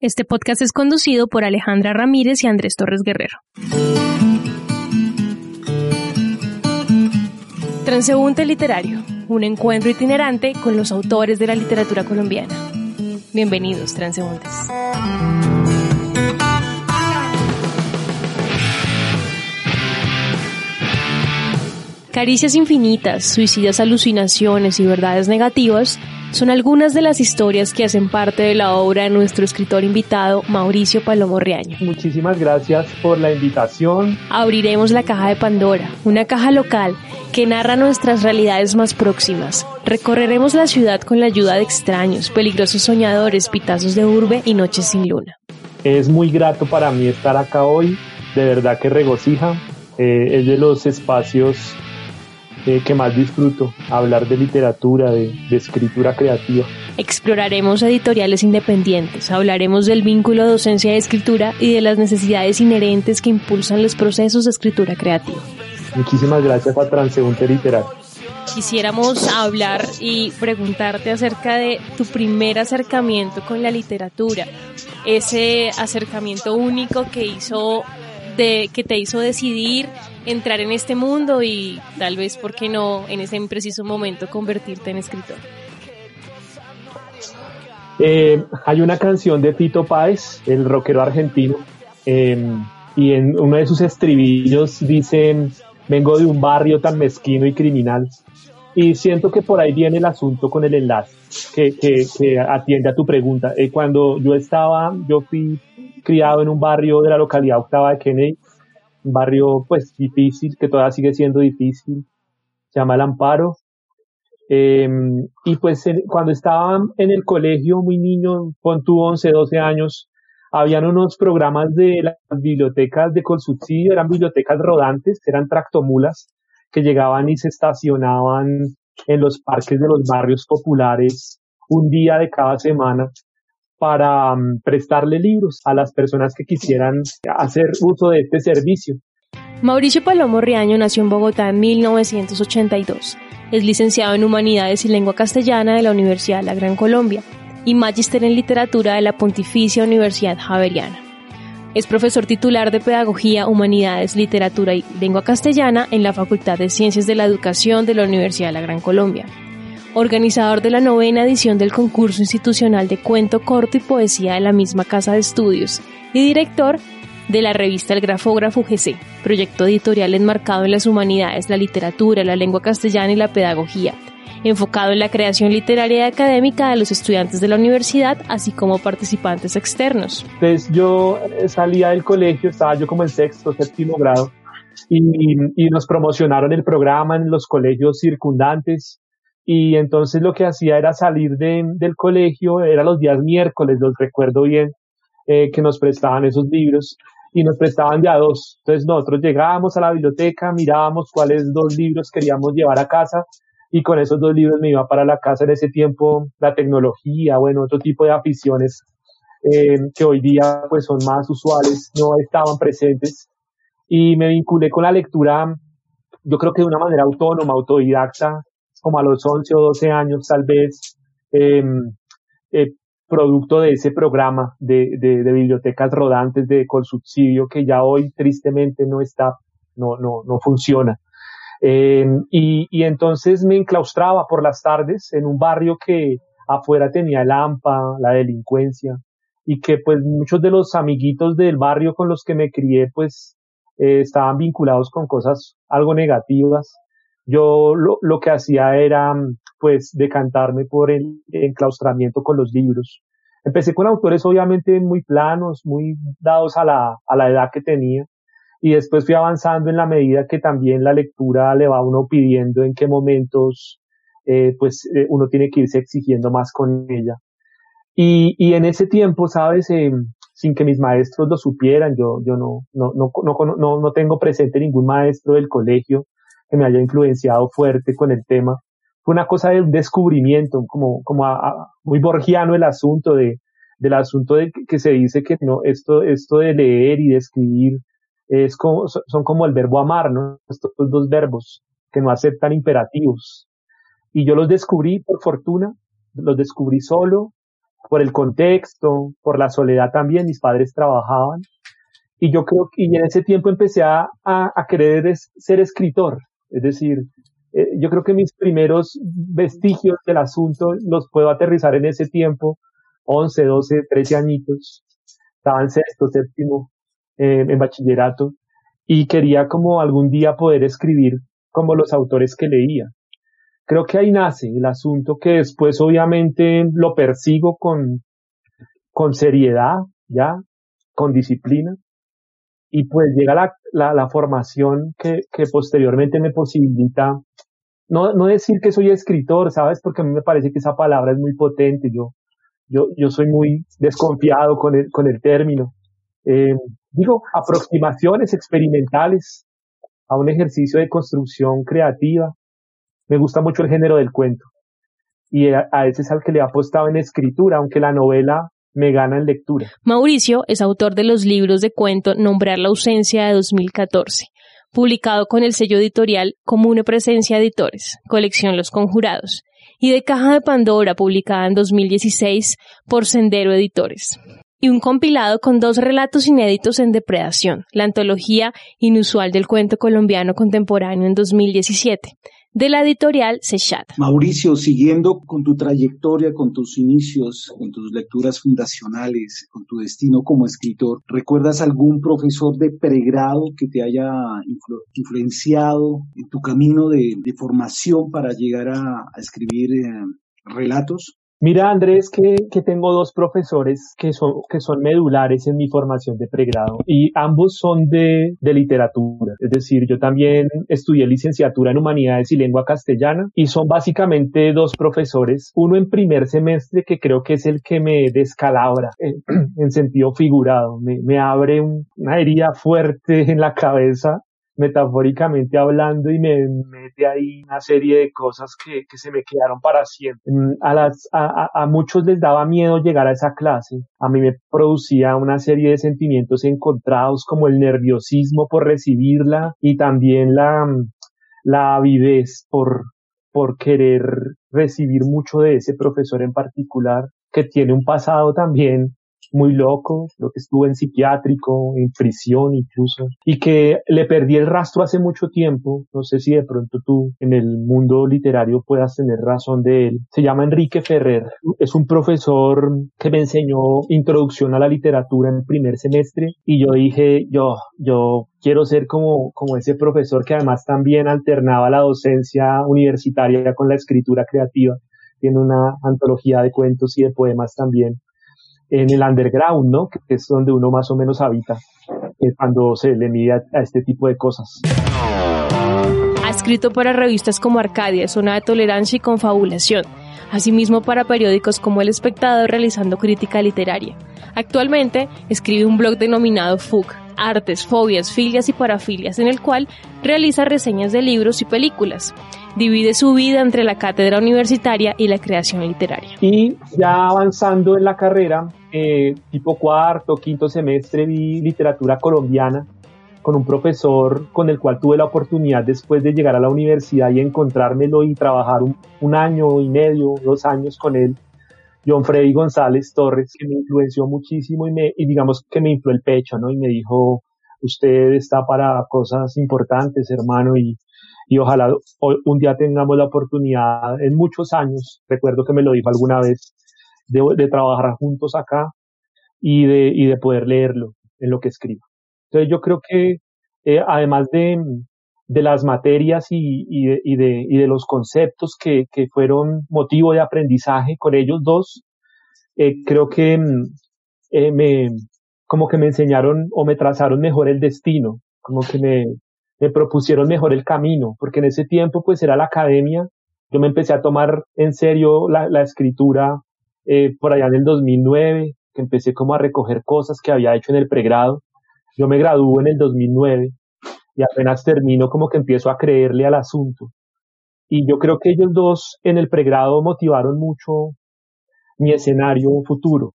Este podcast es conducido por Alejandra Ramírez y Andrés Torres Guerrero. Transeúnte Literario, un encuentro itinerante con los autores de la literatura colombiana. Bienvenidos, transeúntes. Caricias infinitas, suicidas alucinaciones y verdades negativas son algunas de las historias que hacen parte de la obra de nuestro escritor invitado Mauricio Palomo Riaño. Muchísimas gracias por la invitación. Abriremos la caja de Pandora, una caja local que narra nuestras realidades más próximas. Recorreremos la ciudad con la ayuda de extraños, peligrosos soñadores, pitazos de urbe y noches sin luna. Es muy grato para mí estar acá hoy, de verdad que regocija. Eh, es de los espacios eh, que más disfruto, hablar de literatura, de, escritura creativa. Exploraremos editoriales independientes, hablaremos del vínculo docencia y escritura y de las necesidades inherentes que impulsan los procesos de escritura creativa. Muchísimas gracias a Transeúnte Literario. Quisiéramos hablar y preguntarte acerca de tu primer acercamiento con la literatura, ese acercamiento único que hizo de, que te hizo decidir entrar en este mundo y tal vez, ¿por qué no, en ese preciso momento convertirte en escritor? Eh, hay una canción de Tito Páez, el rockero argentino, em, y en uno de sus estribillos dicen, vengo de un barrio tan mezquino y criminal. Y siento que por ahí viene el asunto con el enlace que, que, atiende a tu pregunta. Eh, cuando yo estaba, yo fui criado en un barrio de la localidad octava de Kennedy, un barrio pues difícil, que todavía sigue siendo difícil, se llama El Amparo. Em, y pues cuando estaba en el colegio, muy niño, con tu 11, 12 años, habían unos programas de las bibliotecas de subsidio, eran bibliotecas rodantes, eran tractomulas, que llegaban y se estacionaban en los parques de los barrios populares un día de cada semana para mm, prestarle libros a las personas que quisieran hacer uso de este servicio. Mauricio Palomo Riaño nació en Bogotá en 1982. Es licenciado en Humanidades y Lengua Castellana de la Universidad de la Gran Colombia y magíster en Literatura de la Pontificia Universidad Javeriana. Es profesor titular de Pedagogía, Humanidades, Literatura y Lengua Castellana en la Facultad de Ciencias de la Educación de la Universidad de la Gran Colombia organizador de la novena edición del concurso institucional de cuento corto y poesía de la misma casa de estudios y director de la revista El Grafógrafo GC, proyecto editorial enmarcado en las humanidades, la literatura, la lengua castellana y la pedagogía, enfocado en la creación literaria y académica de los estudiantes de la universidad, así como participantes externos. Pues yo salía del colegio, estaba yo como en sexto, séptimo grado, y nos promocionaron el programa en los colegios circundantes y entonces lo que hacía era salir de, del colegio, era los días miércoles, los recuerdo bien, eh, que nos prestaban esos libros y nos prestaban ya dos. Entonces nosotros llegábamos a la biblioteca, mirábamos cuáles dos libros queríamos llevar a casa y con esos dos libros me iba para la casa en ese tiempo, la tecnología, bueno, otro tipo de aficiones eh, que hoy día pues son más usuales, no estaban presentes y me vinculé con la lectura, yo creo que de una manera autónoma, autodidacta, como a los 11 o 12 años tal vez, em, eh, producto de ese programa de, bibliotecas rodantes de subsidio que ya hoy tristemente no está, no, no, no funciona. Em, y, y, entonces me enclaustraba por las tardes en un barrio que afuera tenía el AMPA, la delincuencia, y que pues muchos de los amiguitos del barrio con los que me crié pues eh, estaban vinculados con cosas algo negativas yo lo, lo que hacía era, pues, decantarme por el enclaustramiento con los libros. Empecé con autores obviamente muy planos, muy dados a la, a la edad que tenía, y después fui avanzando en la medida que también la lectura le va a uno pidiendo en qué momentos, eh, pues, eh, uno tiene que irse exigiendo más con ella. Y, y en ese tiempo, sabes, eh, sin que mis maestros lo supieran, yo, yo no, no, no, no, no tengo presente ningún maestro del colegio, que me haya influenciado fuerte con el tema. Fue una cosa de un descubrimiento, como, como muy borgiano el asunto de, del asunto de que, se dice que no, esto, esto de leer y de escribir es como, son como el verbo amar, ¿no? Estos dos verbos que no aceptan imperativos. Y yo los descubrí por fortuna, los descubrí solo, por el contexto, por la soledad también, mis padres trabajaban. Y yo creo que en ese tiempo empecé a, a, querer ser escritor. Es decir, eh, yo creo que mis primeros vestigios del asunto los puedo aterrizar en ese tiempo, 11, 12, 13 añitos. Estaba en sexto, séptimo, eh, en bachillerato. Y quería como algún día poder escribir como los autores que leía. Creo que ahí nace el asunto que después obviamente lo persigo con, con seriedad, ya, con disciplina. Y pues llega la, la, la formación que, que posteriormente me posibilita no, no decir que soy escritor, ¿sabes? Porque a mí me parece que esa palabra es muy potente. Yo, yo, yo soy muy desconfiado con el, con el término. Eh, digo, aproximaciones experimentales a un ejercicio de construcción creativa, me gusta mucho el género del cuento. Y a, ese es al que le he apostado en escritura, aunque la novela me gana en lectura. Mauricio es autor de los libros de cuento Nombrar la ausencia de 2014, publicado con el sello editorial Comune Presencia Editores, colección Los Conjurados, y de Caja de Pandora, publicada en 2016 por Sendero Editores y un compilado con dos relatos inéditos en Depredación, la antología inusual del cuento colombiano contemporáneo en 2017, de la editorial Sechat. Mauricio, siguiendo con tu trayectoria, con tus inicios, con tus lecturas fundacionales, con tu destino como escritor, ¿recuerdas algún profesor de pregrado que te haya influenciado en tu camino de, formación para llegar a, escribir eh, relatos? Mira, Andrés, que, tengo dos profesores que son, que son medulares en mi formación de pregrado y ambos son de, de literatura. Es decir, yo también estudié licenciatura en humanidades y lengua castellana y son básicamente dos profesores. Uno en primer semestre que creo que es el que me descalabra en, en sentido figurado. Me, me abre una herida fuerte en la cabeza metafóricamente hablando y me mete ahí una serie de cosas que, que se me quedaron para siempre. Mm, a, las, a, a, muchos les daba miedo llegar a esa clase. A mí me producía una serie de sentimientos encontrados como el nerviosismo por recibirla y también la, la avidez por, por querer recibir mucho de ese profesor en particular que tiene un pasado también muy loco, lo que estuvo en psiquiátrico, en prisión incluso, y que le perdí el rastro hace mucho tiempo. No sé si de pronto tú en el mundo literario puedas tener razón de él. Se llama Enrique Ferrer. Es un profesor que me enseñó introducción a la literatura en primer semestre y yo dije, yo, yo quiero ser como, como ese profesor que además también alternaba la docencia universitaria con la escritura creativa. Tiene una antología de cuentos y de poemas también en el underground, ¿no? Que es donde uno más o menos habita eh, cuando se le mide a, este tipo de cosas. Ha escrito para revistas como Arcadia, Zona de Tolerancia y Confabulación, asimismo para periódicos como El Espectador realizando crítica literaria. Actualmente escribe un blog denominado FUG, Artes, Fobias, Filias y Parafilias, en el cual realiza reseñas de libros y películas divide su vida entre la cátedra universitaria y la creación literaria. Y ya avanzando en la carrera, eh, tipo cuarto, quinto semestre, vi literatura colombiana con un profesor con el cual tuve la oportunidad después de llegar a la universidad y encontrármelo y trabajar un, año y medio, dos años con él, John Freddy González Torres, que me influenció muchísimo y, me, y digamos que me infló el pecho, ¿no? Y me dijo, usted está para cosas importantes, hermano, y y ojalá un día tengamos la oportunidad en muchos años, recuerdo que me lo dijo alguna vez, de, trabajar juntos acá y de, y de poder leerlo en lo que escriba. Entonces yo creo que eh, además de, de las materias y, y, de, y, de, y de los conceptos que, que fueron motivo de aprendizaje con ellos dos, eh, creo que eh, me, como que me enseñaron o me trazaron mejor el destino, como que me, me propusieron mejor el camino, porque en ese tiempo pues era la academia, yo me empecé a tomar en serio la, la escritura eh, por allá en el 2009, que empecé como a recoger cosas que había hecho en el pregrado. Yo me gradué en el 2009 y apenas termino como que empiezo a creerle al asunto. Y yo creo que ellos dos en el pregrado motivaron mucho mi escenario futuro.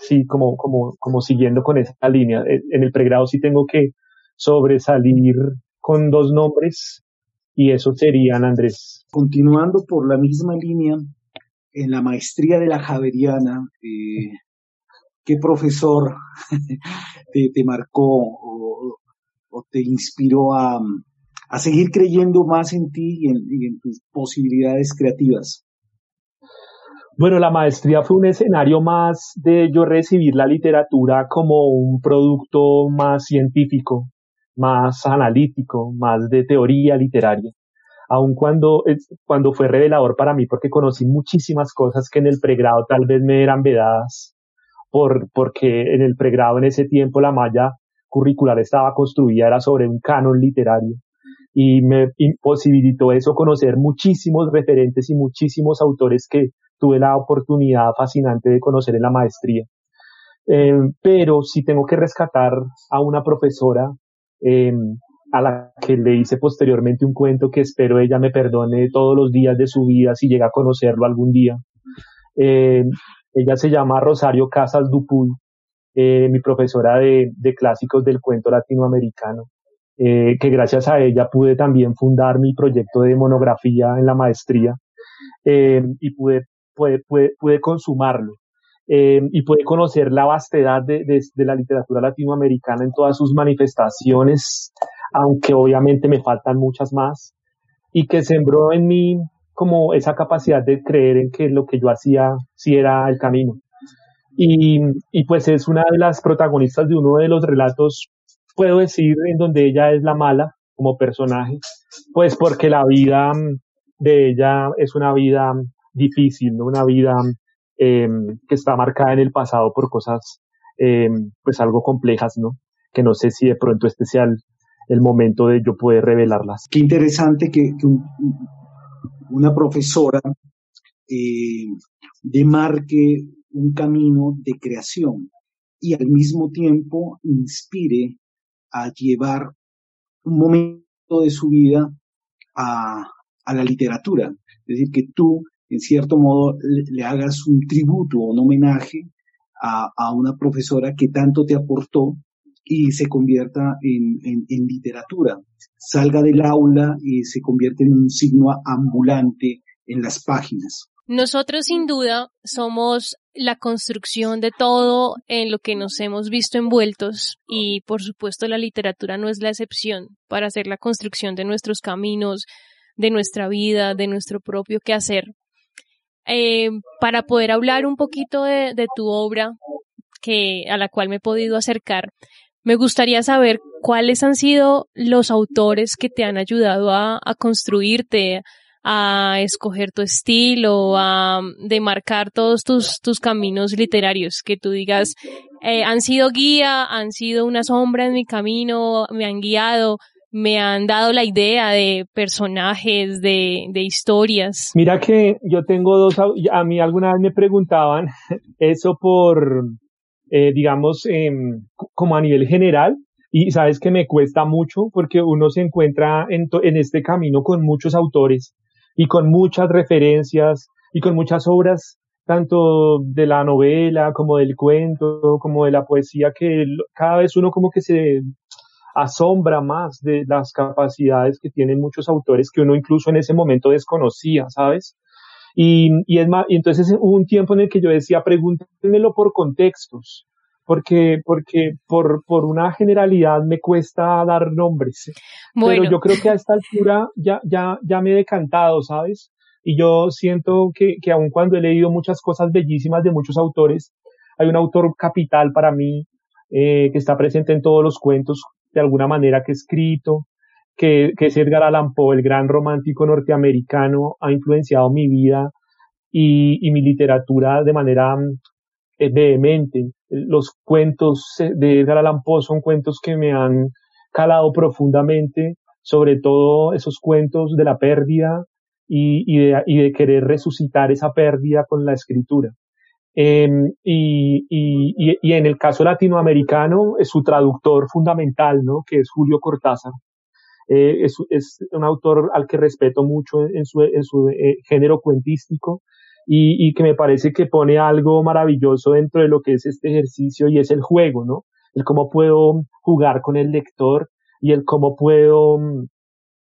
Sí, como, como, como siguiendo con esa línea. En el pregrado sí tengo que sobresalir con dos nombres y eso serían Andrés. Continuando por la misma línea, en la maestría de la Javeriana, eh, ¿qué profesor te, marcó o, te inspiró a, seguir creyendo más en ti y en, tus posibilidades creativas? Bueno, la maestría fue un escenario más de yo recibir la literatura como un producto más científico, más analítico, más de teoría literaria. Aun cuando, cuando fue revelador para mí porque conocí muchísimas cosas que en el pregrado tal vez me eran vedadas, por, porque en el pregrado en ese tiempo la malla curricular estaba construida, era sobre un canon literario. Y me imposibilitó eso conocer muchísimos referentes y muchísimos autores que tuve la oportunidad fascinante de conocer en la maestría. Eh, pero si tengo que rescatar a una profesora eh, a la que le hice posteriormente un cuento que espero ella me perdone todos los días de su vida si llega a conocerlo algún día. Eh, ella se llama Rosario Casas Dupuy, eh, mi profesora de, clásicos del cuento latinoamericano, eh, que gracias a ella pude también fundar mi proyecto de monografía en la maestría y pude, pude, consumarlo. y pude conocer la vastedad de, de, la literatura latinoamericana en todas sus manifestaciones, aunque obviamente me faltan muchas más, y que sembró en mí como esa capacidad de creer en que lo que yo hacía sí era el camino. Y, y pues es una de las protagonistas de uno de los relatos, puedo decir, en donde ella es la mala como personaje, pues porque la vida de ella es una vida difícil, ¿no? una vida em, que está marcada en el pasado por cosas em, pues algo complejas, ¿no? Que no sé si de pronto este sea el momento de yo poder revelarlas. Qué interesante que, una profesora eh, demarque un camino de creación y al mismo tiempo inspire a llevar un momento de su vida a, la literatura. Es decir, que tú, en cierto modo, le, hagas un tributo o un homenaje a, a, una profesora que tanto te aportó y se convierta en, literatura, salga del aula y se convierte en un signo ambulante en las páginas. Nosotros sin duda somos la construcción de todo en lo que nos hemos visto envueltos y por supuesto la literatura no es la excepción para hacer la construcción de nuestros caminos, de nuestra vida, de nuestro propio quehacer. Eh, para poder hablar un poquito de, tu obra que a la cual me he podido acercar, me gustaría saber cuáles han sido los autores que te han ayudado a, construirte, a escoger tu estilo, a demarcar todos tus, tus caminos literarios, que tú digas, eh, han sido guía, han sido una sombra en mi camino, me han guiado, me han dado la idea de personajes, de, de historias. Mira que yo tengo dos, a mí alguna vez me preguntaban eso por, eh, digamos, em, como a nivel general. Y sabes que me cuesta mucho porque uno se encuentra en, en este camino con muchos autores y con muchas referencias y con muchas obras, tanto de la novela como del cuento, como de la poesía, que cada vez uno como que se asombra más de las capacidades que tienen muchos autores que uno incluso en ese momento desconocía, ¿sabes? Y, y, es más, y entonces hubo un tiempo en el que yo decía, pregúntenmelo por contextos, porque, porque por, por una generalidad me cuesta dar nombres. Pero yo creo que a esta altura ya, ya, ya me he decantado, ¿sabes? Y yo siento que, que aun cuando he leído muchas cosas bellísimas de muchos autores, hay un autor capital para mí, eh, que está presente en todos los cuentos, de alguna manera que escrito, que, es Edgar Allan Poe, el gran romántico norteamericano, ha influenciado mi vida y, mi literatura de manera eh, vehemente. Los cuentos de Edgar Allan Poe son cuentos que me han calado profundamente, sobre todo esos cuentos de la pérdida y, de, querer resucitar esa pérdida con la escritura. Em, y, en el caso latinoamericano, es su traductor fundamental, ¿no? Que es Julio Cortázar. Eh, es, un autor al que respeto mucho en su, en su eh, género cuentístico y, y, que me parece que pone algo maravilloso dentro de lo que es este ejercicio y es el juego, ¿no? El cómo puedo jugar con el lector y el cómo puedo, mm,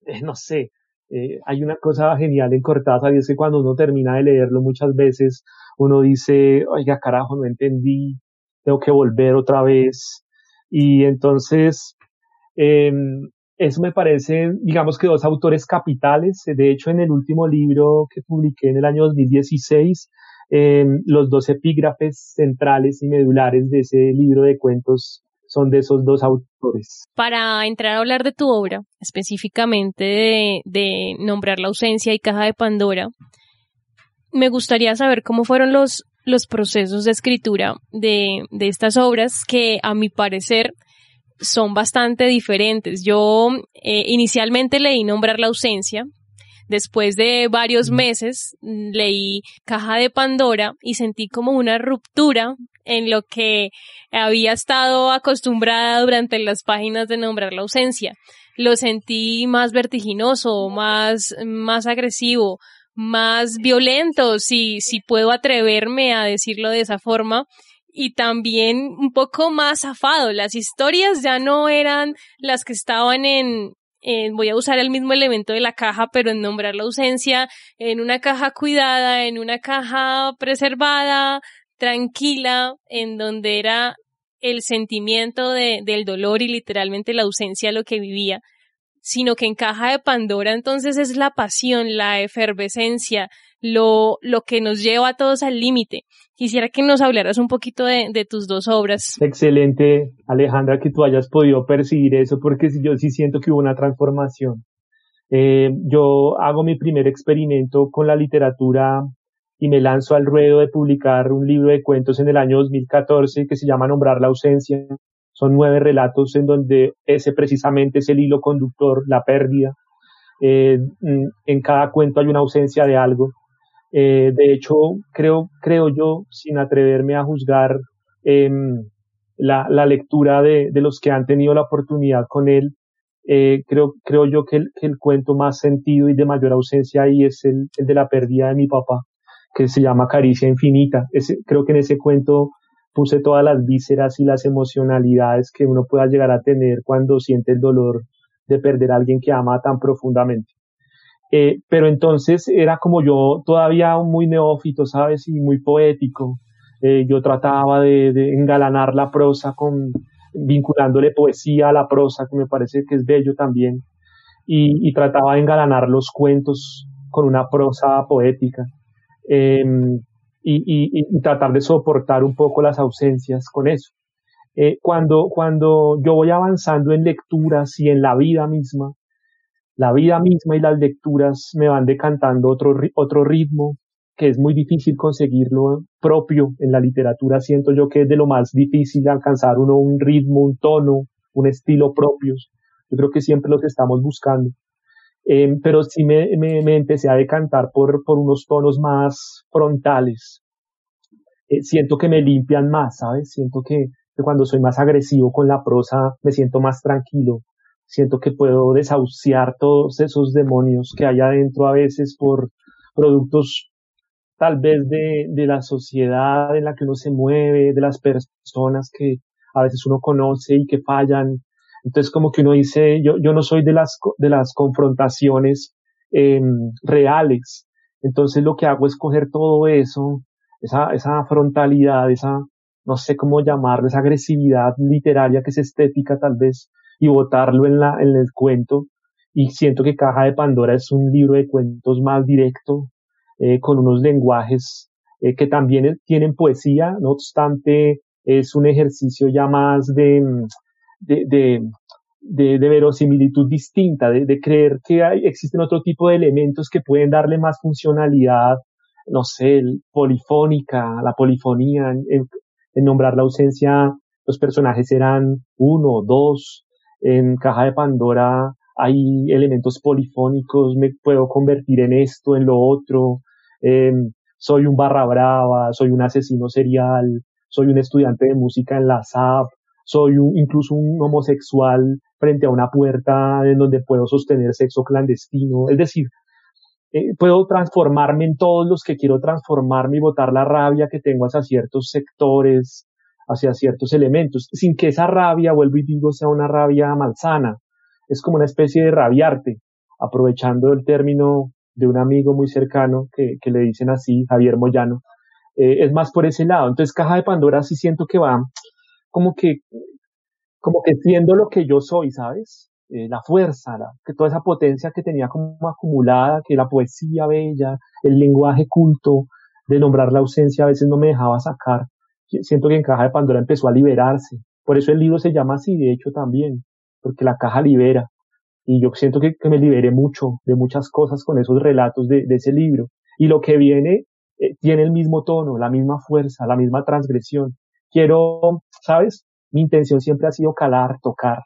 eh, no sé, Eh, hay una cosa genial en Cortázar y es que cuando uno termina de leerlo muchas veces uno dice, oiga carajo, no entendí, tengo que volver otra vez. Y entonces, eh, eso me parece, digamos que dos autores capitales. De hecho, en el último libro que publiqué en el año 2016, eh, los dos epígrafes centrales y medulares de ese libro de cuentos son de esos dos autores. Para entrar a hablar de tu obra, específicamente de, nombrar la ausencia y caja de Pandora, me gustaría saber cómo fueron los, los procesos de escritura de, de estas obras que a mi parecer son bastante diferentes. Yo eh, inicialmente leí Nombrar la ausencia, después de varios meses leí Caja de Pandora y sentí como una ruptura en lo que había estado acostumbrada durante las páginas de Nombrar la ausencia. Lo sentí más vertiginoso, más, más agresivo, más violento, si, si puedo atreverme a decirlo de esa forma, y también un poco más zafado. Las historias ya no eran las que estaban en, voy a usar el mismo elemento de la caja, pero en nombrar la ausencia, en una caja cuidada, en una caja preservada, tranquila, en donde era el sentimiento de, del dolor y literalmente la ausencia lo que vivía, sino que en caja de Pandora entonces es la pasión, la efervescencia, lo, lo que nos lleva a todos al límite. Quisiera que nos hablaras un poquito de, de, tus dos obras. Excelente, Alejandra, que tú hayas podido percibir eso, porque yo sí siento que hubo una transformación. Eh, yo hago mi primer experimento con la literatura y me lanzo al ruedo de publicar un libro de cuentos en el año 2014 que se llama Nombrar la ausencia. Son nueve relatos en donde ese precisamente es el hilo conductor, la pérdida. Eh, en cada cuento hay una ausencia de algo eh, de hecho, creo, creo yo, sin atreverme a juzgar em, la, la, lectura de, de, los que han tenido la oportunidad con él, eh, creo, creo yo que el, que el, cuento más sentido y de mayor ausencia ahí es el, el, de la pérdida de mi papá, que se llama Caricia Infinita. Creo que en ese cuento puse todas las vísceras y las emocionalidades que uno pueda llegar a tener cuando siente el dolor de perder a alguien que ama tan profundamente. Eh, pero entonces era como yo todavía muy neófito, ¿sabes? Y muy poético. Eh, yo trataba de, engalanar la prosa con, vinculándole poesía a la prosa, que me parece que es bello también. Y, trataba de engalanar los cuentos con una prosa poética. Y, y, y, tratar de soportar un poco las ausencias con eso. Eh, cuando, cuando yo voy avanzando en lecturas y en la vida misma, la vida misma y las lecturas me van decantando otro, otro ritmo que es muy difícil conseguirlo propio en la literatura. Siento yo que es de lo más difícil alcanzar uno un ritmo, un tono, un estilo propios. Yo creo que siempre los estamos buscando. Eh, pero sí me, me, empecé a decantar por, por unos tonos más frontales. Eh, siento que me limpian más, ¿sabes? Siento que cuando soy más agresivo con la prosa me siento más tranquilo, siento que puedo desahuciar todos esos demonios que hay adentro a veces por productos tal vez de, de la sociedad en la que uno se mueve, de las personas que a veces uno conoce y que fallan. Entonces como que uno dice, yo, yo no soy de las, de las confrontaciones eh, reales. Entonces lo que hago es coger todo eso, esa, esa frontalidad, esa, no sé cómo llamarlo, esa agresividad literaria que es estética tal vez, y botarlo en, la, en el cuento. Y siento que Caja de Pandora es un libro de cuentos más directo, eh, con unos lenguajes eh, que también tienen poesía, no obstante es un ejercicio ya más de, de, de, de, de verosimilitud distinta, de, de creer que hay, existen otro tipo de elementos que pueden darle más funcionalidad, no sé, polifónica, la polifonía, en, en nombrar la ausencia, los personajes eran uno, dos, en Caja de Pandora hay elementos polifónicos, me puedo convertir en esto, en lo otro, eh, soy un barra brava, soy un asesino serial, soy un estudiante de música en la SAP, soy un, incluso un homosexual frente a una puerta en donde puedo sostener sexo clandestino, es decir, eh, puedo transformarme en todos los que quiero transformarme y botar la rabia que tengo hacia ciertos sectores, hacia ciertos elementos, sin que esa rabia, vuelvo y digo, sea una rabia malsana. Es como una especie de rabiarte. aprovechando el término de un amigo muy cercano que, que le dicen así, Javier Moyano, eh, es más por ese lado. Entonces, Caja de Pandora sí siento que va como que, como que siendo lo que yo soy, ¿sabes? Eh, la fuerza, la, que toda esa potencia que tenía como acumulada, que la poesía bella, el lenguaje culto, de nombrar la ausencia a veces no me dejaba sacar. Siento que en Caja de Pandora empezó a liberarse. Por eso el libro se llama así, de hecho también, porque la caja libera. Y yo siento que, me liberé mucho de muchas cosas con esos relatos de, ese libro. Y lo que viene eh, tiene el mismo tono, la misma fuerza, la misma transgresión. Quiero, ¿sabes? Mi intención siempre ha sido calar, tocar,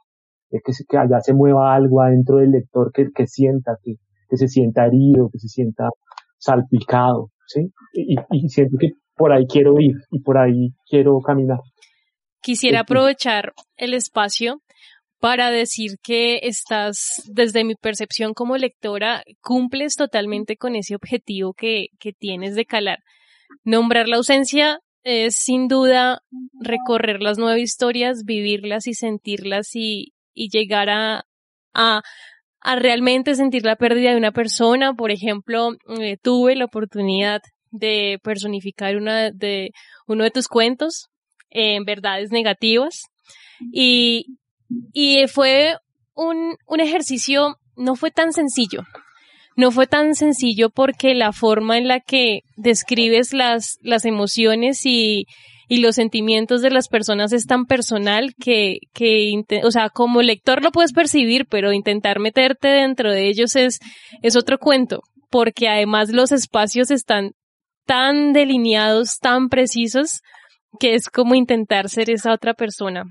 que, que allá se mueva algo adentro del lector que, que sienta, que, que se sienta herido, que se sienta salpicado, ¿sí? Y siento que por ahí quiero ir y por ahí quiero caminar. Quisiera aprovechar el espacio para decir que estás, desde mi percepción como lectora, cumples totalmente con ese objetivo que, que tienes de calar. Nombrar la ausencia es sin duda recorrer las nueve historias, vivirlas y sentirlas y, y llegar a, a, a, realmente sentir la pérdida de una persona. Por ejemplo, eh, tuve la oportunidad de personificar una de uno de tus cuentos en verdades negativas y, y fue un, un ejercicio, no fue tan sencillo. No fue tan sencillo porque la forma en la que describes las, las emociones y, y los sentimientos de las personas es tan personal que, que, o sea, como lector lo puedes percibir, pero intentar meterte dentro de ellos es, es otro cuento, porque además los espacios están tan delineados, tan precisos, que es como intentar ser esa otra persona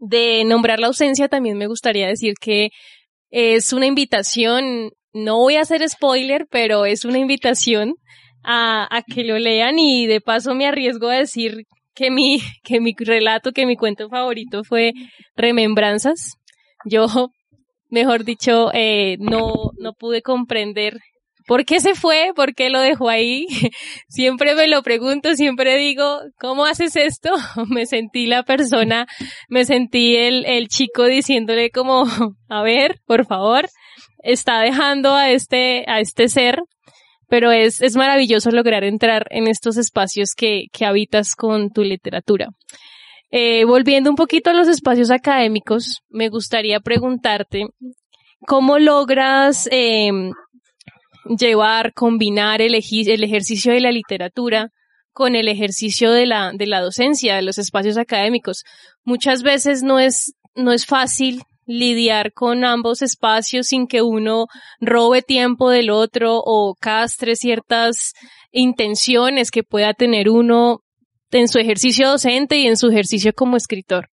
de nombrar la ausencia, también me gustaría decir que es una invitación, no voy a hacer spoiler, pero es una invitación a, que lo lean y de paso me arriesgo a decir que mi, que mi relato, que mi cuento favorito fue Remembranzas. Yo, mejor dicho, eh, no, no pude comprender ¿Por qué se fue? ¿Por qué lo dejó ahí? siempre me lo pregunto, siempre digo, ¿cómo haces esto? me sentí la persona, me sentí el, el chico diciéndole como, a ver, por favor, está dejando a este, a este ser, pero es, es maravilloso lograr entrar en estos espacios que, que habitas con tu literatura. Eh, volviendo un poquito a los espacios académicos, me gustaría preguntarte, ¿cómo logras eh, llevar, combinar el, el ejercicio de la literatura con el ejercicio de la, de la docencia, de los espacios académicos. Muchas veces no es, no es fácil lidiar con ambos espacios sin que uno robe tiempo del otro o castre ciertas intenciones que pueda tener uno en su ejercicio docente y en su ejercicio como escritor.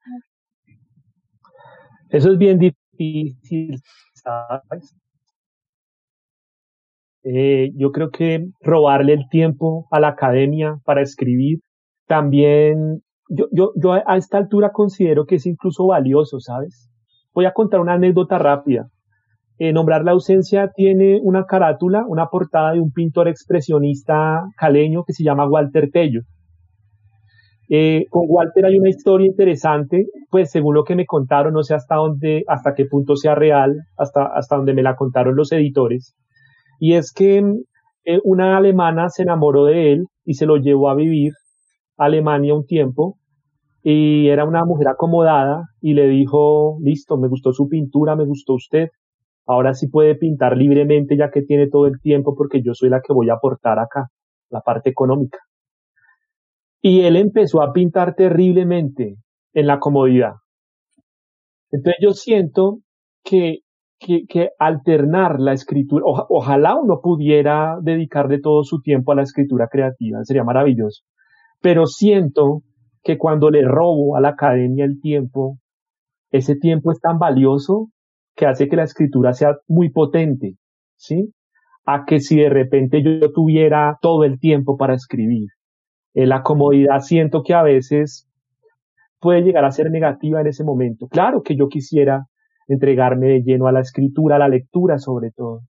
Eso es bien difícil, ¿sabes? Eh, yo creo que robarle el tiempo a la academia para escribir también, yo, yo, yo a esta altura considero que es incluso valioso, ¿sabes? Voy a contar una anécdota rápida. Eh, nombrar la ausencia tiene una carátula, una portada de un pintor expresionista caleño que se llama Walter Tello. Eh, con Walter hay una historia interesante, pues según lo que me contaron, no sé hasta dónde, hasta qué punto sea real, hasta, hasta donde me la contaron los editores. Y es que eh, una alemana se enamoró de él y se lo llevó a vivir a Alemania un tiempo y era una mujer acomodada y le dijo, listo, me gustó su pintura, me gustó usted, ahora sí puede pintar libremente ya que tiene todo el tiempo porque yo soy la que voy a aportar acá, la parte económica. Y él empezó a pintar terriblemente en la comodidad. Entonces yo siento que que, alternar la escritura, ojalá uno pudiera dedicarle todo su tiempo a la escritura creativa, sería maravilloso. Pero siento que cuando le robo a la academia el tiempo, ese tiempo es tan valioso que hace que la escritura sea muy potente, ¿sí? A que si de repente yo tuviera todo el tiempo para escribir. En la comodidad siento que a veces puede llegar a ser negativa en ese momento. Claro que yo quisiera entregarme de lleno a la escritura, a la lectura sobre todo.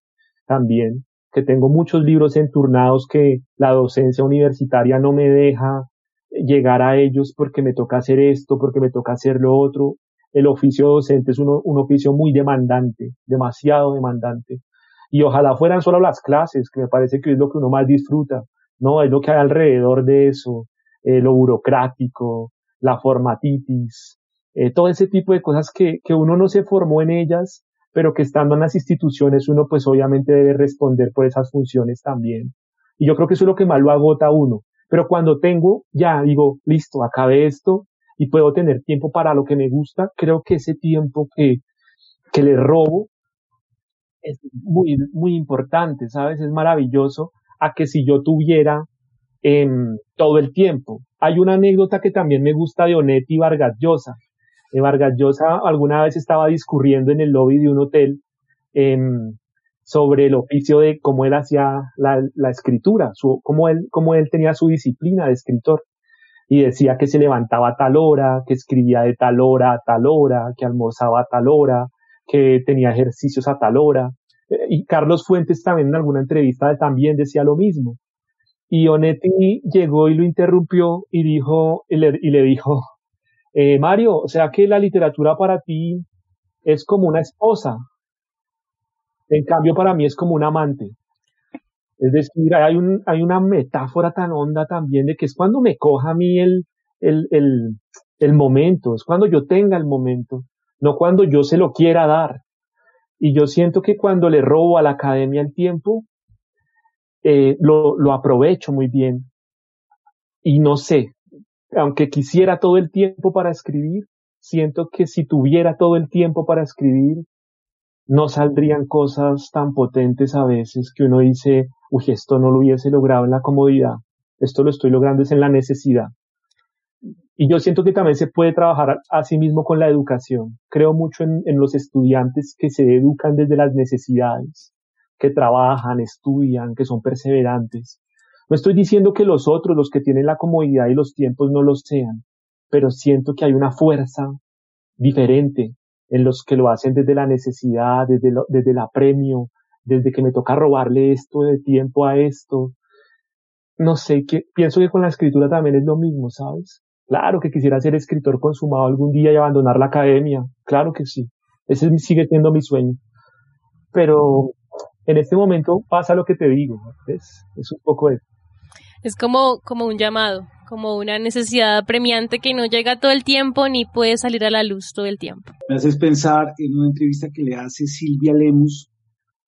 También que tengo muchos libros enturnados que la docencia universitaria no me deja llegar a ellos porque me toca hacer esto, porque me toca hacer lo otro. El oficio docente es un oficio muy demandante, demasiado demandante. Y ojalá fueran solo las clases, que me parece que es lo que uno más disfruta, ¿no? Es lo que hay alrededor de eso, eh, lo burocrático, la formatitis, eh, todo ese tipo de cosas que, que uno no se formó en ellas, pero que estando en las instituciones uno pues obviamente debe responder por esas funciones también. Y yo creo que eso es lo que más lo agota a uno. Pero cuando tengo, ya digo, listo, acabé esto y puedo tener tiempo para lo que me gusta, creo que ese tiempo que, que le robo es muy, muy importante, ¿sabes? Es maravilloso a que si yo tuviera em, todo el tiempo. Hay una anécdota que también me gusta de Onetti Vargas Llosa. Eh, Vargas Llosa alguna vez estaba discurriendo en el lobby de un hotel em, sobre el oficio de cómo él hacía la, escritura, cómo, él, él tenía su disciplina de escritor. Y decía que se levantaba a tal hora, que escribía de tal hora a tal hora, que almorzaba a tal hora, que tenía ejercicios a tal hora. Eh, y Carlos Fuentes también en alguna entrevista también decía lo mismo. Y Onetti llegó y lo interrumpió y dijo, y le dijo, eh, Mario, o sea que la literatura para ti es como una esposa. En cambio, para mí es como un amante. Es decir, hay, un, hay una metáfora tan honda también de que es cuando me coja a mí el, el, el, el momento, es cuando yo tenga el momento, no cuando yo se lo quiera dar. Y yo siento que cuando le robo a la academia el tiempo, eh, lo, lo aprovecho muy bien. Y no sé, aunque quisiera todo el tiempo para escribir, siento que si tuviera todo el tiempo para escribir, no saldrían cosas tan potentes a veces que uno dice, uy, esto no lo hubiese logrado en la comodidad, esto lo estoy logrando es en la necesidad. Y yo siento que también se puede trabajar a sí mismo con la educación. Creo mucho en, en los estudiantes que se educan desde las necesidades, que trabajan, estudian, que son perseverantes. No estoy diciendo que los otros, los que tienen la comodidad y los tiempos no los sean, pero siento que hay una fuerza diferente en los que lo hacen desde la necesidad, desde, lo, desde el apremio, desde que me toca robarle esto de tiempo a esto. No sé, que, pienso que con la escritura también es lo mismo, ¿sabes? Claro que quisiera ser escritor consumado algún día y abandonar la academia. Claro que sí. Ese sigue siendo mi sueño. Pero en este momento pasa lo que te digo. Es, es un poco eso. Es como, como un llamado, como una necesidad apremiante que no llega todo el tiempo ni puede salir a la luz todo el tiempo. Me haces pensar en una entrevista que le hace Silvia Lemus,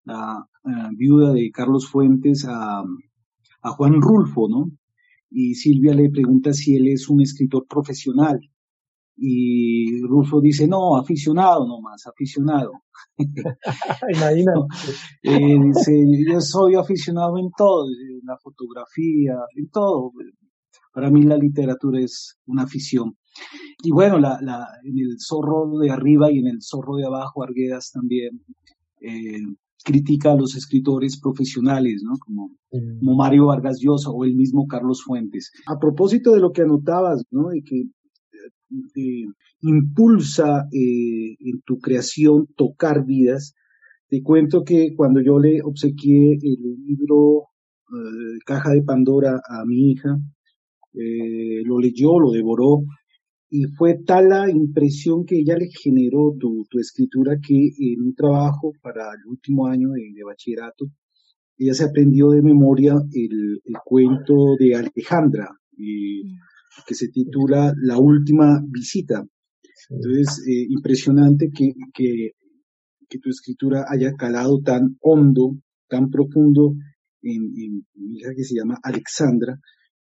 la, la viuda de Carlos Fuentes, a, a Juan Rulfo, ¿no? y Silvia le pregunta si él es un escritor profesional. Y Rufo dice, no, aficionado nomás, aficionado. Imagina. eh, dice, yo soy aficionado en todo, en la fotografía, en todo. Para mí la literatura es una afición. Y bueno, la, la, en el zorro de arriba y en el zorro de abajo, Arguedas también eh, critica a los escritores profesionales, ¿no? Como, mm. como, Mario Vargas Llosa o el mismo Carlos Fuentes. A propósito de lo que anotabas, ¿no? De que impulsa eh, en tu creación tocar vidas, te cuento que cuando yo le obsequié el libro eh, Caja de Pandora a mi hija, eh, lo leyó, lo devoró, y fue tal la impresión que ella le generó tu, tu escritura que en un trabajo para el último año de, bachillerato, ella se aprendió de memoria el, el cuento de Alejandra, eh, que se titula La última visita. Entonces, eh, impresionante que, que, que, tu escritura haya calado tan hondo, tan profundo en, en mi hija que se llama Alexandra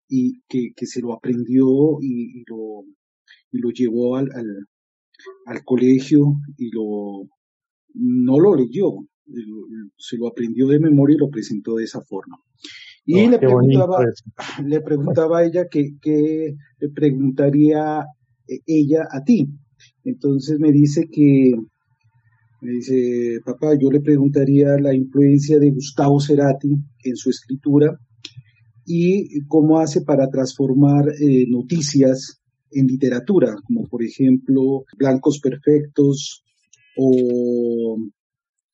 y que, que se lo aprendió y, y lo y lo llevó al, al, al colegio y lo no lo leyó, se lo aprendió de memoria y lo presentó de esa forma. Y oh, le, preguntaba, le preguntaba a ella que, que le preguntaría ella a ti. Entonces me dice que, me dice, papá, yo le preguntaría la influencia de Gustavo Cerati en su escritura y cómo hace para transformar eh, noticias en literatura, como por ejemplo Blancos Perfectos o...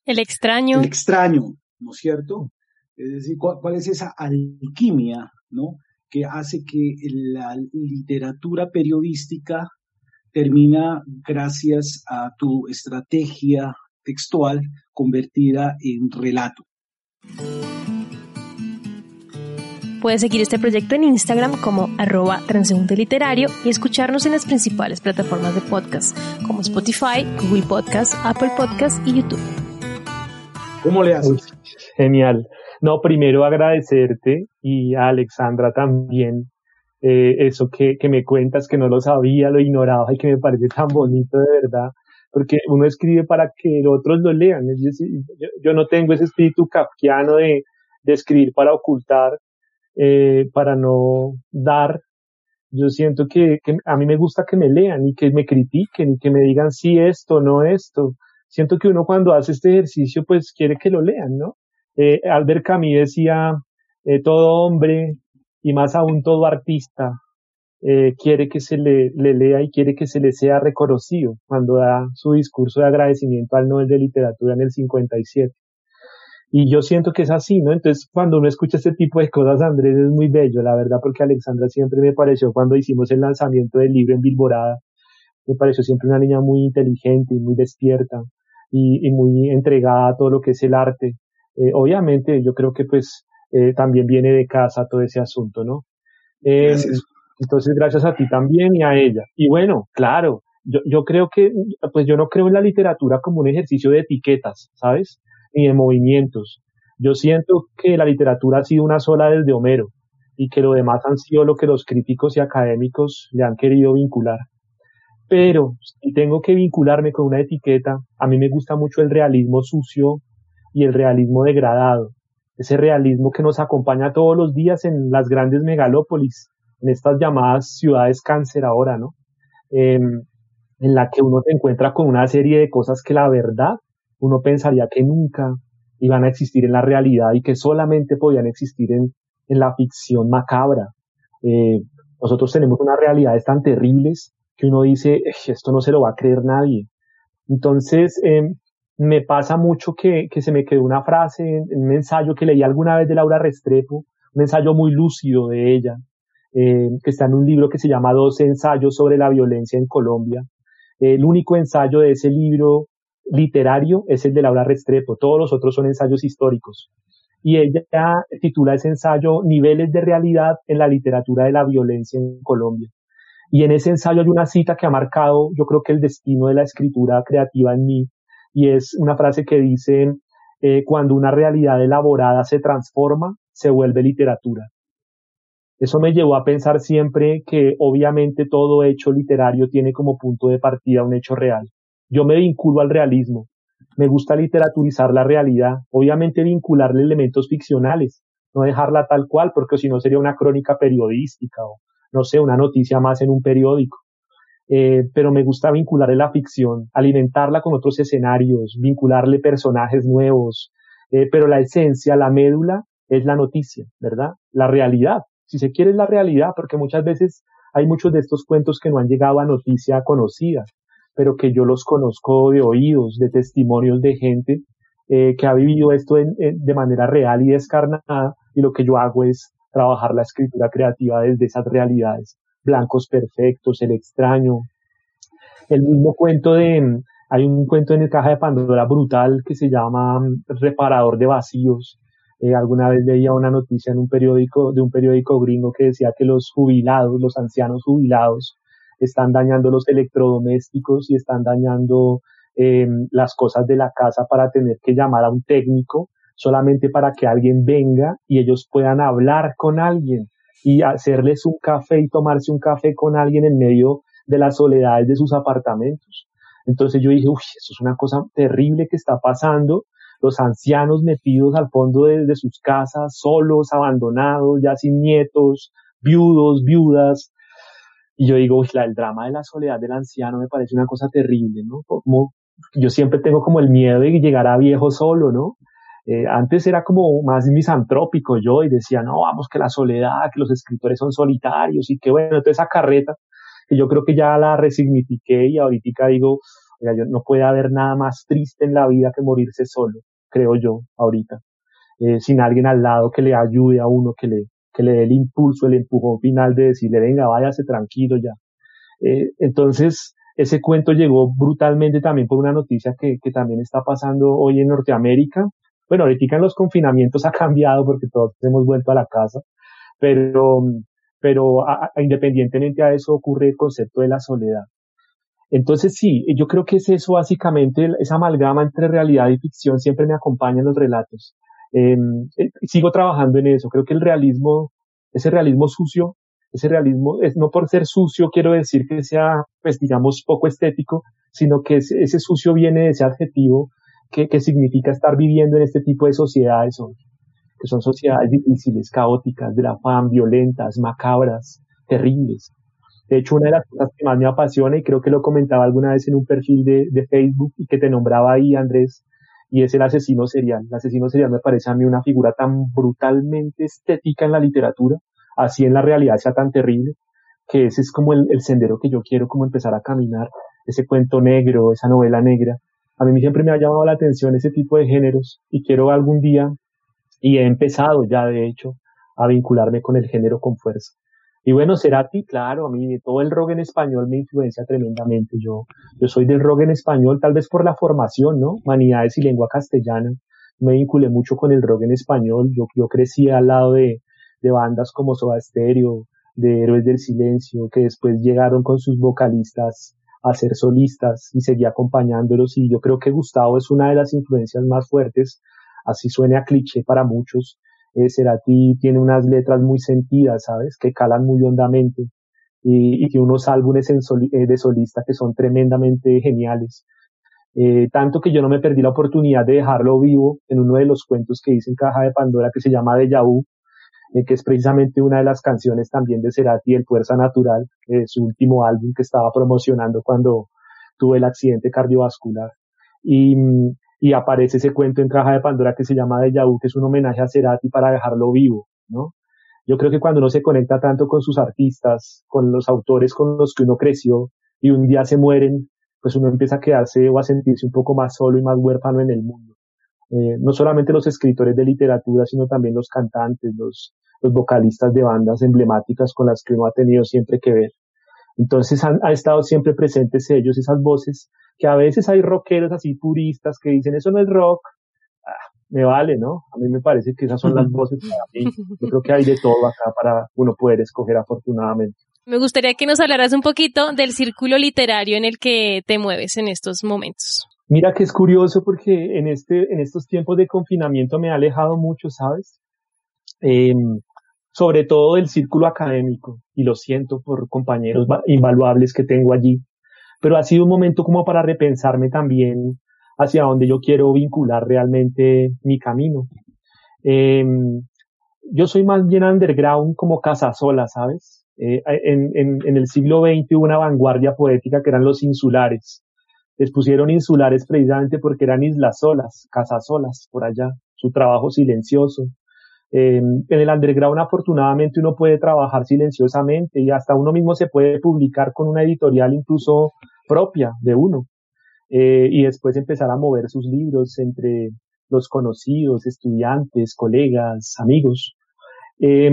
El extraño. El extraño, ¿no es cierto? Es decir, ¿cuál, cuál es esa alquimia, ¿no? Que hace que la literatura periodística termina, gracias a tu estrategia textual, convertida en relato. Puedes seguir este proyecto en Instagram como arroba transeúnte literario y escucharnos en las principales plataformas de podcast como Spotify, Google Podcast, Apple Podcast y YouTube. ¿Cómo le haces? Genial. No, primero agradecerte y a Alexandra también eh, eso que, que me cuentas, que no lo sabía, lo ignoraba y que me parece tan bonito de verdad, porque uno escribe para que otros lo lean. Es decir, yo, no tengo ese espíritu kafkiano de, de escribir para ocultar, eh, para no dar. Yo siento que, que, a mí me gusta que me lean y que me critiquen y que me digan sí esto, no esto. Siento que uno cuando hace este ejercicio pues quiere que lo lean, ¿no? Eh, Albert Camus decía, eh, todo hombre y más aún todo artista eh, quiere que se le, le, lea y quiere que se le sea reconocido cuando da su discurso de agradecimiento al Nobel de Literatura en el 57. Y yo siento que es así, ¿no? Entonces, cuando uno escucha este tipo de cosas, Andrés, es muy bello, la verdad, porque Alexandra siempre me pareció, cuando hicimos el lanzamiento del libro en Bilborada, me pareció siempre una niña muy inteligente y muy despierta y, y muy entregada a todo lo que es el arte. Eh, obviamente, yo creo que pues eh, también viene de casa todo ese asunto, ¿no? Eh, entonces, gracias a ti también y a ella. Y bueno, claro, yo, yo creo que, pues yo no creo en la literatura como un ejercicio de etiquetas, ¿sabes? Ni de movimientos. Yo siento que la literatura ha sido una sola desde Homero y que lo demás han sido lo que los críticos y académicos le han querido vincular. Pero si tengo que vincularme con una etiqueta, a mí me gusta mucho el realismo sucio y el realismo degradado, ese realismo que nos acompaña todos los días en las grandes megalópolis, en estas llamadas ciudades cáncer ahora, ¿no? Em, en la que uno se encuentra con una serie de cosas que la verdad uno pensaría que nunca iban a existir en la realidad y que solamente podían existir en, en la ficción macabra. Eh, nosotros tenemos unas realidades tan terribles que uno dice, esto no se lo va a creer nadie. Entonces, eh, me pasa mucho que, que se me quedó una frase en, un ensayo que leí alguna vez de Laura Restrepo, un ensayo muy lúcido de ella, eh, que está en un libro que se llama 12 ensayos sobre la violencia en Colombia. El único ensayo de ese libro literario es el de Laura Restrepo, todos los otros son ensayos históricos. Y ella titula ese ensayo Niveles de realidad en la literatura de la violencia en Colombia. Y en ese ensayo hay una cita que ha marcado, yo creo que el destino de la escritura creativa en mí, y es una frase que dice, eh, cuando una realidad elaborada se transforma, se vuelve literatura. Eso me llevó a pensar siempre que obviamente todo hecho literario tiene como punto de partida un hecho real. Yo me vinculo al realismo. Me gusta literaturizar la realidad, obviamente vincularle elementos ficcionales, no dejarla tal cual, porque si no sería una crónica periodística o, no sé, una noticia más en un periódico. Eh, pero me gusta vincularle la ficción, alimentarla con otros escenarios, vincularle personajes nuevos, eh, pero la esencia, la médula, es la noticia, ¿verdad? La realidad. Si se quiere es la realidad, porque muchas veces hay muchos de estos cuentos que no han llegado a noticia conocida, pero que yo los conozco de oídos, de testimonios de gente eh, que ha vivido esto de manera real y descarnada, y lo que yo hago es trabajar la escritura creativa desde esas realidades blancos perfectos, el extraño. El mismo cuento de, hay un cuento en el Caja de Pandora brutal que se llama mm, Reparador de Vacíos. Eh, alguna vez leía una noticia en un periódico, de un periódico gringo que decía que los jubilados, los ancianos jubilados, están dañando los electrodomésticos y están dañando em, las cosas de la casa para tener que llamar a un técnico solamente para que alguien venga y ellos puedan hablar con alguien y hacerles un café y tomarse un café con alguien en medio de las soledades de sus apartamentos. Entonces yo dije, uy, eso es una cosa terrible que está pasando. Los ancianos metidos al fondo de, sus casas, solos, abandonados, ya sin nietos, viudos, viudas. Y yo digo, uy, la, el drama de la soledad del anciano me parece una cosa terrible, ¿no? Como, yo siempre tengo como el miedo de llegar a viejo solo, ¿no? Eh, antes era como más misantrópico yo y decía, no, vamos, que la soledad, que los escritores son solitarios y que bueno, toda esa carreta que yo creo que ya la resignifiqué y ahorita digo, oiga, no puede haber nada más triste en la vida que morirse solo, creo yo, ahorita, eh, sin alguien al lado que le ayude a uno, que le, que le dé el impulso, el empujón final de decirle, venga, váyase tranquilo ya. Eh, entonces, ese cuento llegó brutalmente también por una noticia que, que también está pasando hoy en Norteamérica, bueno, ahorita en los confinamientos ha cambiado porque todos hemos vuelto a la casa, pero, pero independientemente a eso ocurre el concepto de la soledad. Entonces sí, yo creo que es eso básicamente, esa amalgama entre realidad y ficción siempre me acompaña en los relatos. Em, eh, sigo trabajando en eso, creo que el realismo, ese realismo sucio, ese realismo, es, no por ser sucio quiero decir que sea, pues digamos, poco estético, sino que ese, ese sucio viene de ese adjetivo que, que, significa estar viviendo en este tipo de sociedades, que son sociedades difíciles, caóticas, de la fama, violentas, macabras, terribles. De hecho, una de las cosas que más me apasiona, y creo que lo comentaba alguna vez en un perfil de, de Facebook y que te nombraba ahí, Andrés, y es el asesino serial. El asesino serial me parece a mí una figura tan brutalmente estética en la literatura, así en la realidad sea tan terrible, que ese es como el sendero que yo quiero como empezar a caminar, ese cuento negro, esa novela negra. A mí siempre me ha llamado la atención ese tipo de géneros y quiero algún día, y he empezado ya de hecho, a vincularme con el género con fuerza. Y bueno, Cerati, claro, a mí todo el rock en español me influencia tremendamente. Yo, yo soy del rock en español, tal vez por la formación, ¿no? Manidades y lengua castellana. Me vinculé mucho con el rock en español. Yo, yo crecí al lado de, de bandas como Soda Stereo, de Héroes del Silencio, que después llegaron con sus vocalistas a ser solistas y seguí acompañándolos. Y yo creo que Gustavo es una de las influencias más fuertes, así suene a cliché para muchos, eh, tiene unas letras muy sentidas, ¿sabes? Que calan muy hondamente y, y tiene unos álbumes eh, de solista que son tremendamente geniales. Eh, tanto que yo no me perdí la oportunidad de dejarlo vivo en uno de los cuentos que hice en Caja de Pandora que se llama Deja Vu, eh, que es precisamente una de las canciones también de Cerati, El Fuerza Natural, eh, su último álbum que estaba promocionando cuando tuve el accidente cardiovascular. Y, y aparece ese cuento en Caja de Pandora que se llama de Vu, que es un homenaje a Cerati para dejarlo vivo, ¿no? Yo creo que cuando uno se conecta tanto con sus artistas, con los autores con los que uno creció y un día se mueren, pues uno empieza a quedarse o a sentirse un poco más solo y más huérfano en el mundo. Eh, no solamente los escritores de literatura, sino también los cantantes, los, los vocalistas de bandas emblemáticas con las que uno ha tenido siempre que ver. Entonces han, ha estado siempre presentes ellos, esas voces que a veces hay rockeros así puristas que dicen eso no es rock, ah, me vale, ¿no? A mí me parece que esas son las voces para mí. Yo creo que hay de todo acá para uno poder escoger afortunadamente. Me gustaría que nos hablaras un poquito del círculo literario en el que te mueves en estos momentos. Mira que es curioso porque en este, en estos tiempos de confinamiento me ha alejado mucho, ¿sabes? Eh, sobre todo del círculo académico, y lo siento por compañeros invaluables que tengo allí, pero ha sido un momento como para repensarme también hacia dónde yo quiero vincular realmente mi camino. Eh, yo soy más bien underground como casa sola, ¿sabes? Eh, en, en, el siglo XX hubo una vanguardia poética que eran los insulares. Les pusieron insulares precisamente porque eran islas solas, casas solas por allá, su trabajo silencioso. Eh, en el underground afortunadamente uno puede trabajar silenciosamente y hasta uno mismo se puede publicar con una editorial incluso propia de uno eh, y después empezar a mover sus libros entre los conocidos, estudiantes, colegas, amigos. Eh,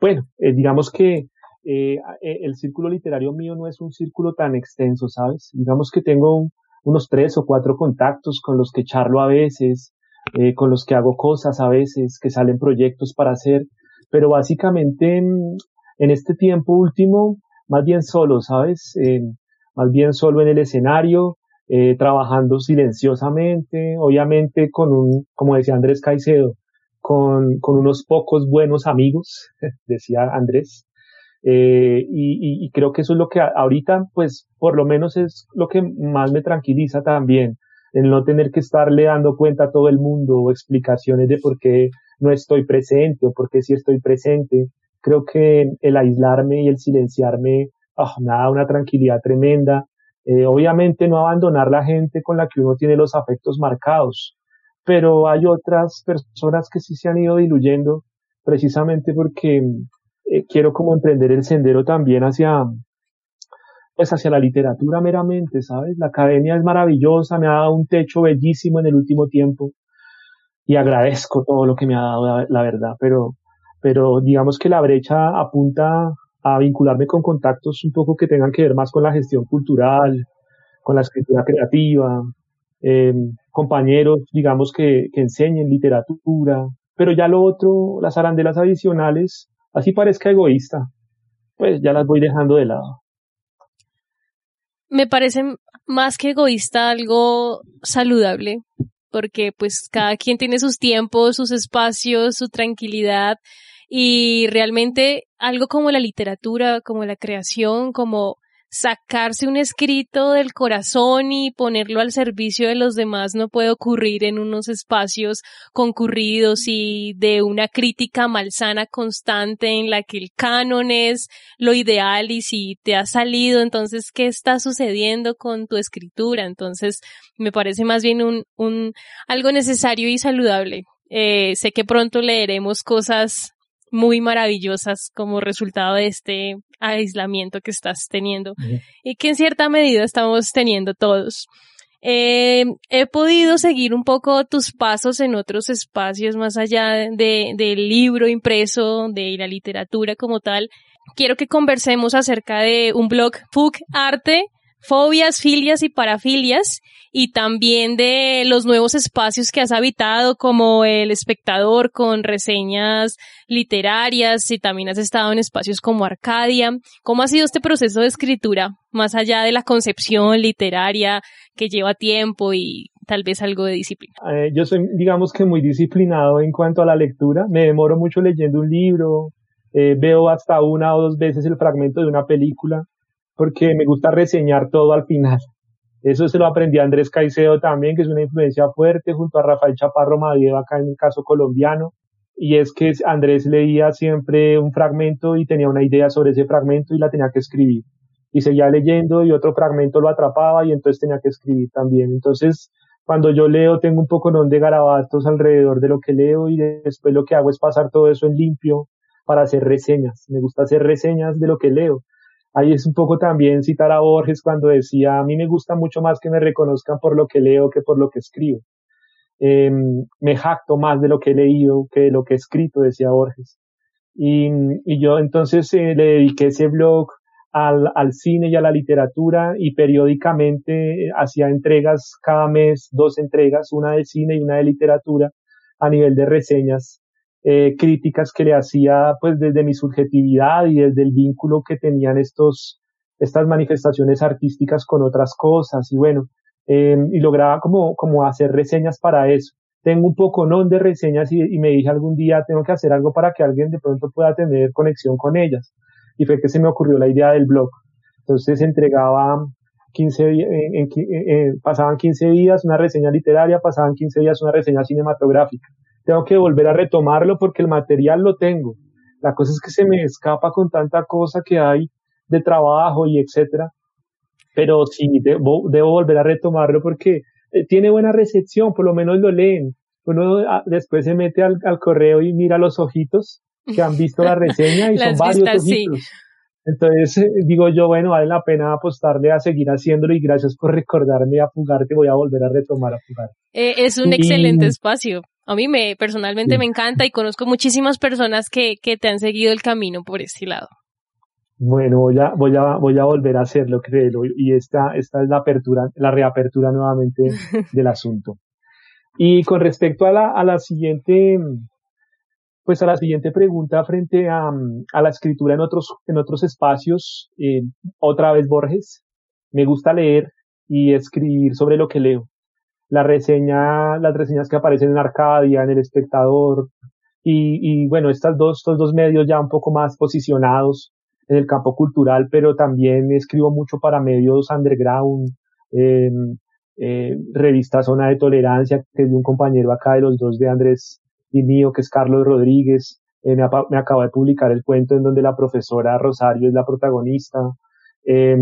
bueno, digamos que el círculo literario mío no es un círculo tan extenso, ¿sabes? Digamos que tengo unos tres o cuatro contactos con los que charlo a veces, eh, con los que hago cosas a veces, que salen proyectos para hacer, pero básicamente en, en este tiempo último, más bien solo, ¿sabes? Eh, más bien solo en el escenario, eh, trabajando silenciosamente, obviamente con un, como decía Andrés Caicedo, con, con unos pocos buenos amigos, decía Andrés, eh, y, y, creo que eso es lo que ahorita, pues, por lo menos es lo que más me tranquiliza también, el no tener que estarle dando cuenta a todo el mundo o explicaciones de por qué no estoy presente o por qué sí estoy presente. Creo que el aislarme y el silenciarme oh, me da una tranquilidad tremenda. Eh, obviamente no abandonar la gente con la que uno tiene los afectos marcados, pero hay otras personas que sí se han ido diluyendo precisamente porque eh, quiero como emprender el sendero también hacia, pues hacia la literatura meramente, ¿sabes? La academia es maravillosa, me ha dado un techo bellísimo en el último tiempo y agradezco todo lo que me ha dado, la, verdad, pero, pero digamos que la brecha apunta a vincularme con contactos un poco que tengan que ver más con la gestión cultural, con la escritura creativa, em, compañeros, digamos, que, que enseñen literatura, pero ya lo otro, las arandelas adicionales, así parezca egoísta, pues ya las voy dejando de lado. Me parece más que egoísta algo saludable, porque pues cada quien tiene sus tiempos, sus espacios, su tranquilidad y realmente algo como la literatura, como la creación, como sacarse un escrito del corazón y ponerlo al servicio de los demás no puede ocurrir en unos espacios concurridos y de una crítica malsana constante en la que el canon es lo ideal y si te ha salido, entonces, ¿qué está sucediendo con tu escritura? Entonces, me parece más bien un, un algo necesario y saludable. Eh, sé que pronto leeremos cosas muy maravillosas como resultado de este aislamiento que estás teniendo y que en cierta medida estamos teniendo todos. Eh, he podido seguir un poco tus pasos en otros espacios más allá de, del libro impreso, de la literatura como tal. Quiero que conversemos acerca de un blog FUC Arte, fobias, filias y parafilias, y también de los nuevos espacios que has habitado, como el espectador con reseñas literarias, y también has estado en espacios como Arcadia. ¿Cómo ha sido este proceso de escritura, más allá de la concepción literaria que lleva tiempo y tal vez algo de disciplina? Eh, yo soy, digamos que muy disciplinado en cuanto a la lectura. Me demoro mucho leyendo un libro, eh, veo hasta una o dos veces el fragmento de una película porque me gusta reseñar todo al final. Eso se lo aprendí a Andrés Caicedo también, que es una influencia fuerte junto a Rafael Chaparro Madieva acá en el caso colombiano. Y es que Andrés leía siempre un fragmento y tenía una idea sobre ese fragmento y la tenía que escribir. Y seguía leyendo y otro fragmento lo atrapaba y entonces tenía que escribir también. Entonces, cuando yo leo, tengo un poco de garabatos alrededor de lo que leo y después lo que hago es pasar todo eso en limpio para hacer reseñas. Me gusta hacer reseñas de lo que leo ahí es un poco también citar a Borges cuando decía, a mí me gusta mucho más que me reconozcan por lo que leo que por lo que escribo. Em, me jacto más de lo que he leído que de lo que he escrito, decía Borges. Y, yo entonces eh, le dediqué ese blog al, al, cine y a la literatura y periódicamente eh, hacía entregas cada mes, dos entregas, una de cine y una de literatura a nivel de reseñas eh, críticas que le hacía pues desde mi subjetividad y desde el vínculo que tenían estos, estas manifestaciones artísticas con otras cosas y bueno, eh, y lograba como, como hacer reseñas para eso. Tengo un poco non de reseñas y, me dije algún día tengo que hacer algo para que alguien de pronto pueda tener conexión con ellas. Y fue que se me ocurrió la idea del blog. Entonces entregaba 15 en, en, pasaban 15 días una reseña literaria, pasaban 15 días una reseña cinematográfica tengo que volver a retomarlo porque el material lo tengo. La cosa es que se me escapa con tanta cosa que hay de trabajo y etcétera. Pero sí, debo, debo volver a retomarlo porque eh, tiene buena recepción, por lo menos lo leen. Uno ah, después se mete al, al correo y mira los ojitos que han visto la reseña y son varios ojitos. Entonces eh, digo yo, bueno, vale la pena apostarle a seguir haciéndolo y gracias por recordarme a Fugarte, voy a volver a retomar a Fugarte. Eh, es un excelente espacio. A mí me personalmente me encanta y conozco muchísimas personas que, que te han seguido el camino por ese lado. Bueno, voy a, voy a, voy a volver a hacerlo, creo, y esta, esta es la apertura, la reapertura nuevamente del asunto. Y con respecto a la, a la siguiente, pues a la siguiente pregunta frente a, a la escritura en otros, en otros espacios, eh, otra vez Borges, me gusta leer y escribir sobre lo que leo la reseña, las reseñas que aparecen en Arcadia, en El Espectador, y, y bueno, estas dos, estos dos medios ya un poco más posicionados en el campo cultural, pero también escribo mucho para medios underground, eh, eh, revista Zona de Tolerancia, que es de un compañero acá de los dos de Andrés y mío, que es Carlos Rodríguez. Eh, me, me, acaba de publicar el cuento en donde la profesora Rosario es la protagonista. Eh,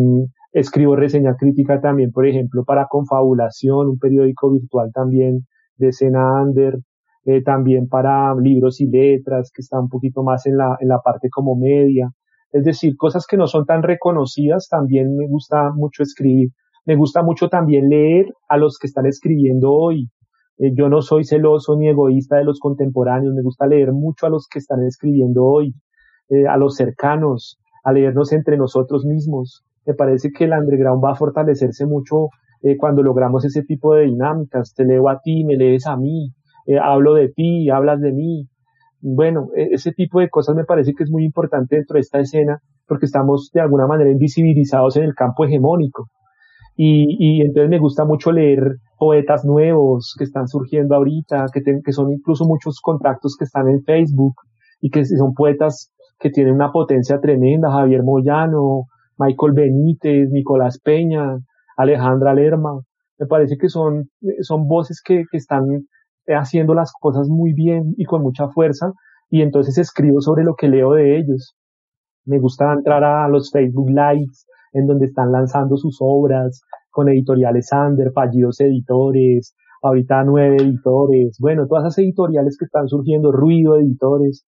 Escribo reseña crítica también, por ejemplo, para Confabulación, un periódico virtual también de Sena Under, eh, también para libros y letras, que está un poquito más en la, en la parte como media. Es decir, cosas que no son tan reconocidas, también me gusta mucho escribir. Me gusta mucho también leer a los que están escribiendo hoy. Eh, yo no soy celoso ni egoísta de los contemporáneos, me gusta leer mucho a los que están escribiendo hoy, eh, a los cercanos, a leernos entre nosotros mismos me parece que el underground va a fortalecerse mucho eh, cuando logramos ese tipo de dinámicas. Te leo a ti, me lees a mí, eh, hablo de ti, hablas de mí. Bueno, e, ese tipo de cosas me parece que es muy importante dentro de esta escena porque estamos de alguna manera invisibilizados en el campo hegemónico. Y, y entonces me gusta mucho leer poetas nuevos que están surgiendo ahorita, que, que son incluso muchos contactos que están en Facebook y que son poetas que tienen una potencia tremenda, Javier Moyano, Michael Benítez, Nicolás Peña, Alejandra Lerma. Me parece que son, son voces que, que están haciendo las cosas muy bien y con mucha fuerza y entonces escribo sobre lo que leo de ellos. Me gusta entrar a los Facebook Lives en donde están lanzando sus obras con editoriales Sander, fallidos editores, ahorita nueve editores, bueno, todas esas editoriales que están surgiendo, ruido editores,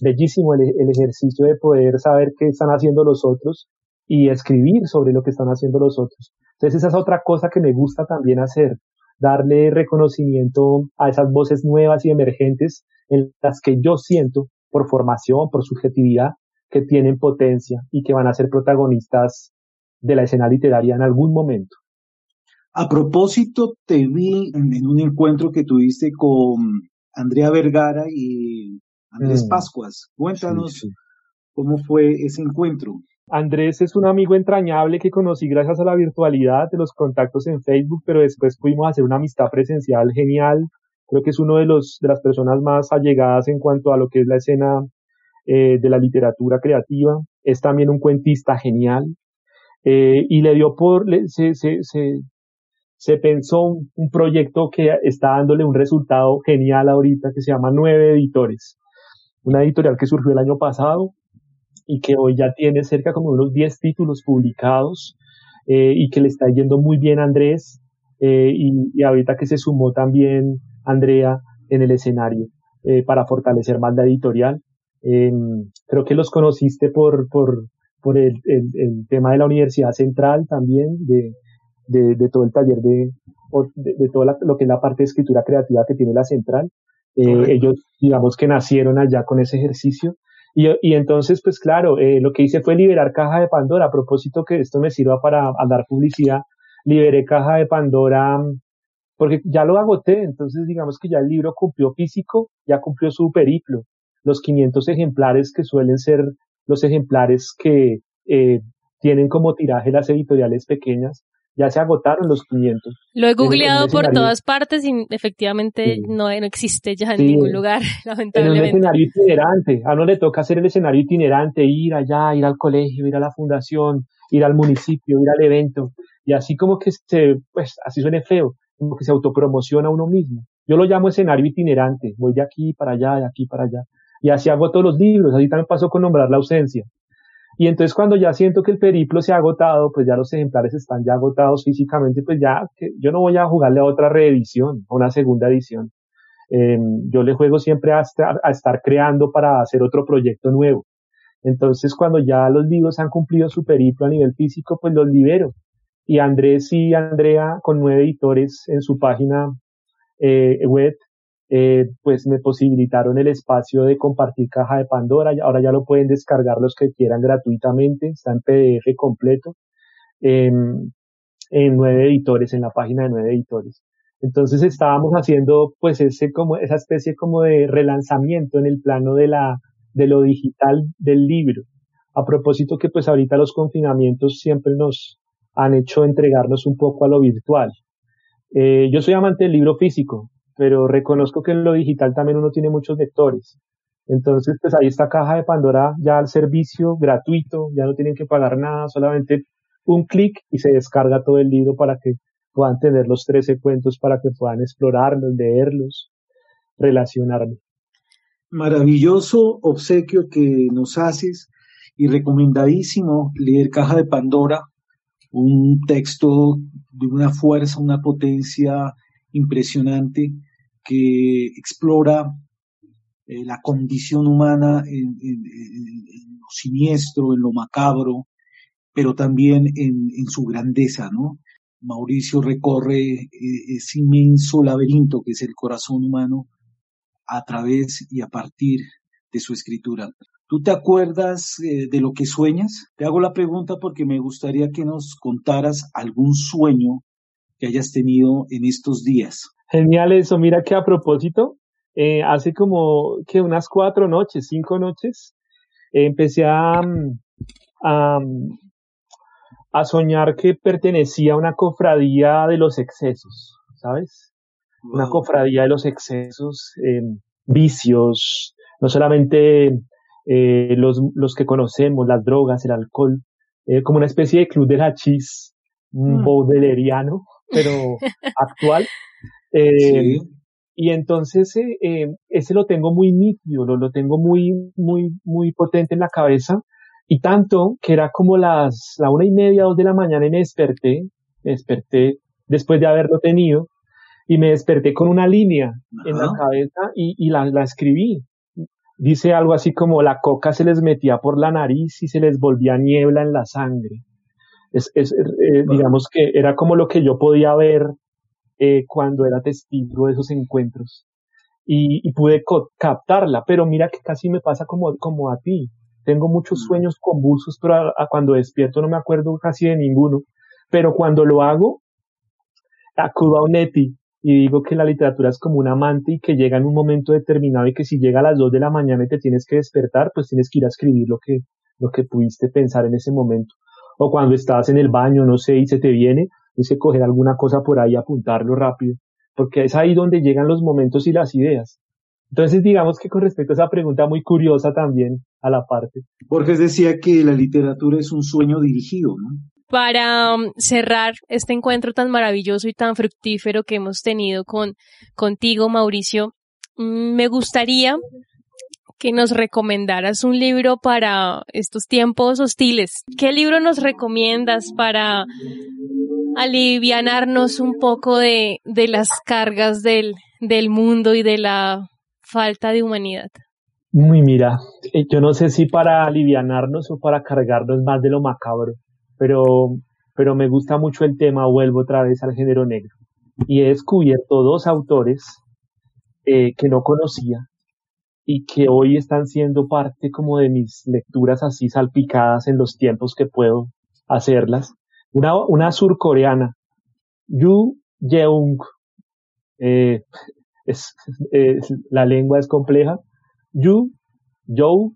bellísimo el, el ejercicio de poder saber qué están haciendo los otros y escribir sobre lo que están haciendo los otros. Entonces esa es otra cosa que me gusta también hacer, darle reconocimiento a esas voces nuevas y emergentes en las que yo siento, por formación, por subjetividad, que tienen potencia y que van a ser protagonistas de la escena literaria en algún momento. A propósito, te vi en un encuentro que tuviste con Andrea Vergara y Andrés mm. Pascuas. Cuéntanos cómo fue ese encuentro. Andrés es un amigo entrañable que conocí gracias a la virtualidad de los contactos en Facebook, pero después pudimos hacer una amistad presencial genial. Creo que es uno de los de las personas más allegadas en cuanto a lo que es la escena eh, de la literatura creativa. Es también un cuentista genial eh, y le dio por se, se, se, se pensó un, un, proyecto que está dándole un resultado genial ahorita que se llama Nueve Editores, una editorial que surgió el año pasado y que hoy ya tiene cerca como unos 10 títulos publicados eh, y que le está yendo muy bien a Andrés eh, y, y, ahorita que se sumó también Andrea en el escenario eh, para fortalecer más la editorial. Em, creo que los conociste por, por, por el, el, el, tema de la Universidad Central también, de, de, de todo el taller de, de, de todo la, lo que es la parte de escritura creativa que tiene la Central. Ellos, digamos que nacieron allá con ese ejercicio y, y entonces, pues claro, eh, lo que hice fue liberar Caja de Pandora. A propósito que esto me sirva para dar publicidad, liberé Caja de Pandora porque ya lo agoté. Entonces, digamos que ya el libro cumplió físico, ya cumplió su periplo. Los 500 ejemplares que suelen ser los ejemplares que eh, tienen como tiraje las editoriales pequeñas, ya se agotaron los 500. Lo he googleado por todas partes y efectivamente sí. no, no, existe ya en sí. ningún lugar, lamentablemente. En un escenario itinerante, a uno le toca hacer el escenario itinerante, ir allá, ir al colegio, ir a la fundación, ir al municipio, ir al evento, y así como que se, pues así suene feo, como que se autopromociona uno mismo. Yo lo llamo escenario itinerante, voy de aquí para allá, de aquí para allá. Y así hago todos los libros, así también pasó con nombrar la ausencia. Y entonces cuando ya siento que el periplo se ha agotado, pues ya los ejemplares están ya agotados físicamente, pues ya que yo no voy a jugarle a otra reedición, a una segunda edición. Eh, yo le juego siempre a estar, a estar creando para hacer otro proyecto nuevo. Entonces cuando ya los libros han cumplido su periplo a nivel físico, pues los libero. Y Andrés y Andrea, con nueve editores en su página eh, web, eh, pues me posibilitaron el espacio de compartir caja de Pandora. Ahora ya lo pueden descargar los que quieran gratuitamente. Está en PDF completo. Eh, en nueve editores, en la página de nueve editores. Entonces estábamos haciendo pues ese como, esa especie como de relanzamiento en el plano de la, de lo digital del libro. A propósito que pues ahorita los confinamientos siempre nos han hecho entregarnos un poco a lo virtual. Eh, yo soy amante del libro físico, pero reconozco que en lo digital también uno tiene muchos lectores. Entonces, pues ahí está Caja de Pandora ya al servicio gratuito, ya no tienen que pagar nada, solamente un clic y se descarga todo el libro para que puedan tener los 13 cuentos, para que puedan explorarlos, leerlos, relacionarlos. Maravilloso obsequio que nos haces y recomendadísimo leer Caja de Pandora, un texto de una fuerza, una potencia impresionante que explora eh, la condición humana en, lo siniestro, en lo macabro, pero también en, en su grandeza, ¿no? Mauricio recorre eh, ese inmenso laberinto que es el corazón humano a través y a partir de su escritura. ¿Tú te acuerdas eh, de lo que sueñas? Te hago la pregunta porque me gustaría que nos contaras algún sueño que hayas tenido en estos días. Genial eso, mira que a propósito, eh, hace como que unas cuatro noches, cinco noches, empecé a, a, a soñar que pertenecía a una cofradía de los excesos, ¿sabes? Una cofradía de los excesos, eh, vicios, no solamente eh, los, los que conocemos, las drogas, el alcohol, eh, como una especie de club de hachís, un mm. pero actual. Eh, y entonces eh, eh, ese lo tengo muy nítido, lo, lo tengo muy, muy, muy potente en la cabeza. Y tanto que era como las, la una y media, dos de la mañana y me desperté, me desperté después de haberlo tenido y me desperté con una línea en la cabeza y, y la, la escribí. Dice algo así como la coca se les metía por la nariz y se les volvía niebla en la sangre. Es, es eh, digamos que era como lo que yo podía ver eh, cuando era testigo de esos encuentros. Y, y pude captarla, pero mira que casi me pasa como, como a ti. Tengo muchos mm. sueños convulsos, pero a, cuando despierto no me acuerdo casi de ninguno. Pero cuando lo hago, acudo a un ETI y digo que la literatura es como un amante y que llega en un momento determinado y que si llega a las dos de la mañana y te tienes que despertar, pues tienes que ir a escribir lo que, lo que pudiste pensar en ese momento. O cuando estás en el baño, no sé, y se te viene, tienes que coger alguna cosa por ahí y apuntarlo rápido, porque es ahí donde llegan los momentos y las ideas. Entonces, digamos que con respecto a esa pregunta muy curiosa también a la parte. Borges decía que la literatura es un sueño dirigido, ¿no? Para um, cerrar este encuentro tan maravilloso y tan fructífero que hemos tenido con contigo, Mauricio, mm, me gustaría que nos recomendaras un libro para estos tiempos hostiles. ¿Qué libro nos recomiendas para alivianarnos un poco de, de las cargas del, del mundo y de la falta de humanidad? Muy mira, eh, yo no sé si para alivianarnos o para cargarnos más de lo macabro, pero, pero me gusta mucho el tema, vuelvo otra vez al género negro. Y he descubierto dos autores eh, que no conocía y que hoy están siendo parte como de mis lecturas así salpicadas en los tiempos que puedo hacerlas. Una, una surcoreana, Yu Jeong, eh, es, la lengua es compleja, Yu Jo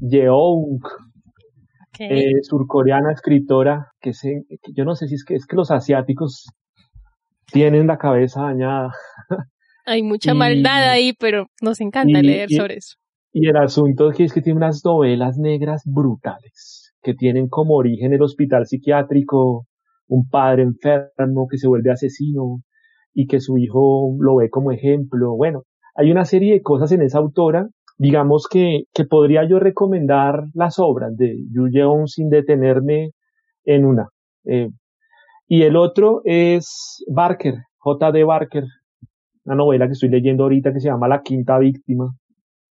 Jeong, eh, surcoreana escritora, que, se, que yo no sé si es que es que los asiáticos tienen la cabeza dañada. Hay mucha maldad ahí, pero nos encanta leer sobre eso. Y el asunto es que, es que tiene unas novelas negras brutales, que tienen como origen el hospital psiquiátrico, un padre enfermo que se vuelve asesino y que su hijo lo ve como ejemplo. Bueno, hay una serie de cosas en esa autora, digamos que, que podría yo recomendar las obras de Yu Yeon sin detenerme en una. Eh, y el otro es Barker, J.D. Barker, una novela que estoy leyendo ahorita que se llama La Quinta Víctima.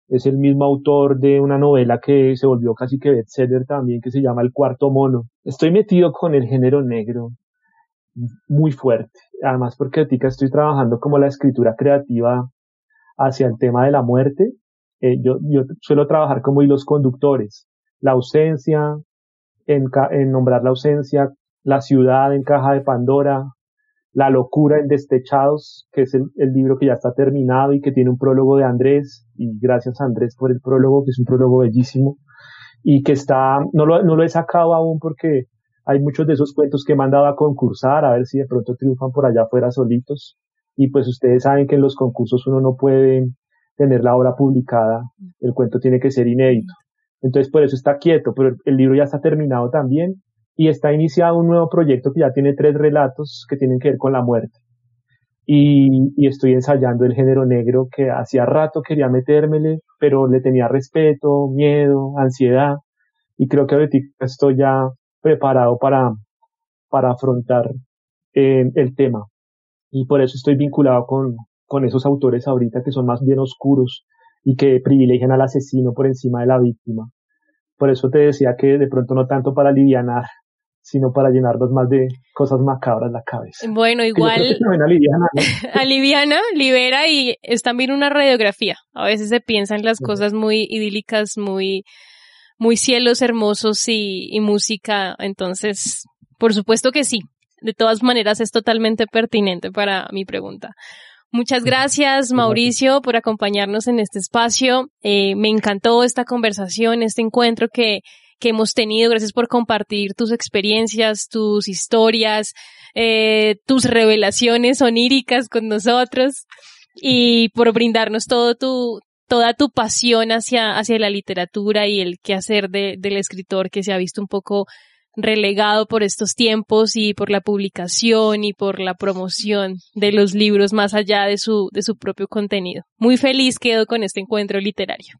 Es el mismo autor de una novela que se volvió casi que bestseller también, que se llama El Cuarto Mono. Estoy metido con el género negro muy fuerte. Además, porque ahorita estoy trabajando como la escritura creativa hacia el tema de la muerte. Eh, yo, yo suelo trabajar como hilos conductores. La ausencia, en, en nombrar la ausencia, la ciudad en caja de Pandora, la locura en Destechados, que es el, libro que ya está terminado y que tiene un prólogo de Andrés, y gracias a Andrés por el prólogo, que es un prólogo bellísimo, y que está, no lo, no lo he sacado aún porque hay muchos de esos cuentos que he mandado a concursar, a ver si de pronto triunfan por allá afuera solitos, y pues ustedes saben que en los concursos uno no puede tener la obra publicada, el cuento tiene que ser inédito. Entonces por eso está quieto, pero el libro ya está terminado también y está iniciado un nuevo proyecto que ya tiene tres relatos que tienen que ver con la muerte. Y, estoy ensayando el género negro que hacía rato quería metérmele, pero le tenía respeto, miedo, ansiedad, y creo que ahorita estoy ya preparado para, para afrontar eh, el tema. Y por eso estoy vinculado con, con esos autores ahorita que son más bien oscuros y que privilegian al asesino por encima de la víctima. Por eso te decía que de pronto no tanto para alivianar sino para llenarlos más de cosas macabras la cabeza. Bueno, igual aliviana, libera y es también una radiografía. A veces se piensan las cosas muy idílicas, muy, muy cielos hermosos y, y música. Entonces, por supuesto que sí. de todas maneras es totalmente pertinente para mi pregunta. Muchas gracias, Mauricio, por acompañarnos en este espacio. Eh, me encantó esta conversación, este encuentro que, que hemos tenido. Gracias por compartir tus experiencias, tus historias, eh, tus revelaciones oníricas con nosotros y por brindarnos todo tu, toda tu pasión hacia, hacia la literatura y el quehacer de, del escritor que se ha visto un poco relegado por estos tiempos y por la publicación y por la promoción de los libros más allá de su, de su propio contenido. Muy feliz quedo con este encuentro literario.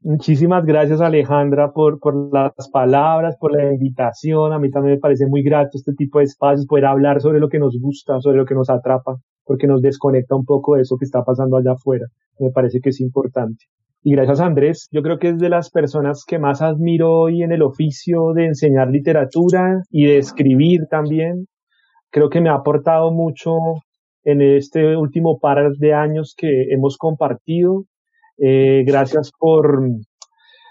Muchísimas gracias Alejandra por, por las palabras, por la invitación. A mí también me parece muy grato este tipo de espacios, poder hablar sobre lo que nos gusta, sobre lo que nos atrapa, porque nos desconecta un poco de eso que está pasando allá afuera. Me parece que es importante. Y gracias Andrés, yo creo que es de las personas que más admiro hoy en el oficio de enseñar literatura y de escribir también. Creo que me ha aportado mucho en este último par de años que hemos compartido. Eh, gracias por,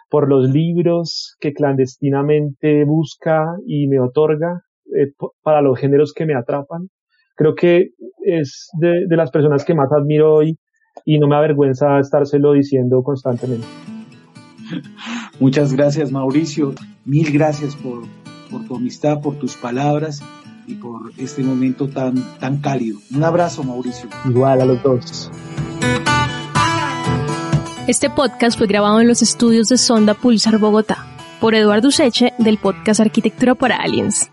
por los libros que clandestinamente busca y me otorga eh, para los géneros que me atrapan. Creo que es de, de las personas que más admiro hoy y no me avergüenza estárselo diciendo constantemente. Muchas gracias Mauricio, mil gracias por, por tu amistad, por tus palabras y por este momento tan, tan cálido. Un abrazo Mauricio. Igual a los dos. Este podcast fue grabado en los estudios de Sonda Pulsar Bogotá por Eduardo Seche del podcast Arquitectura para Aliens.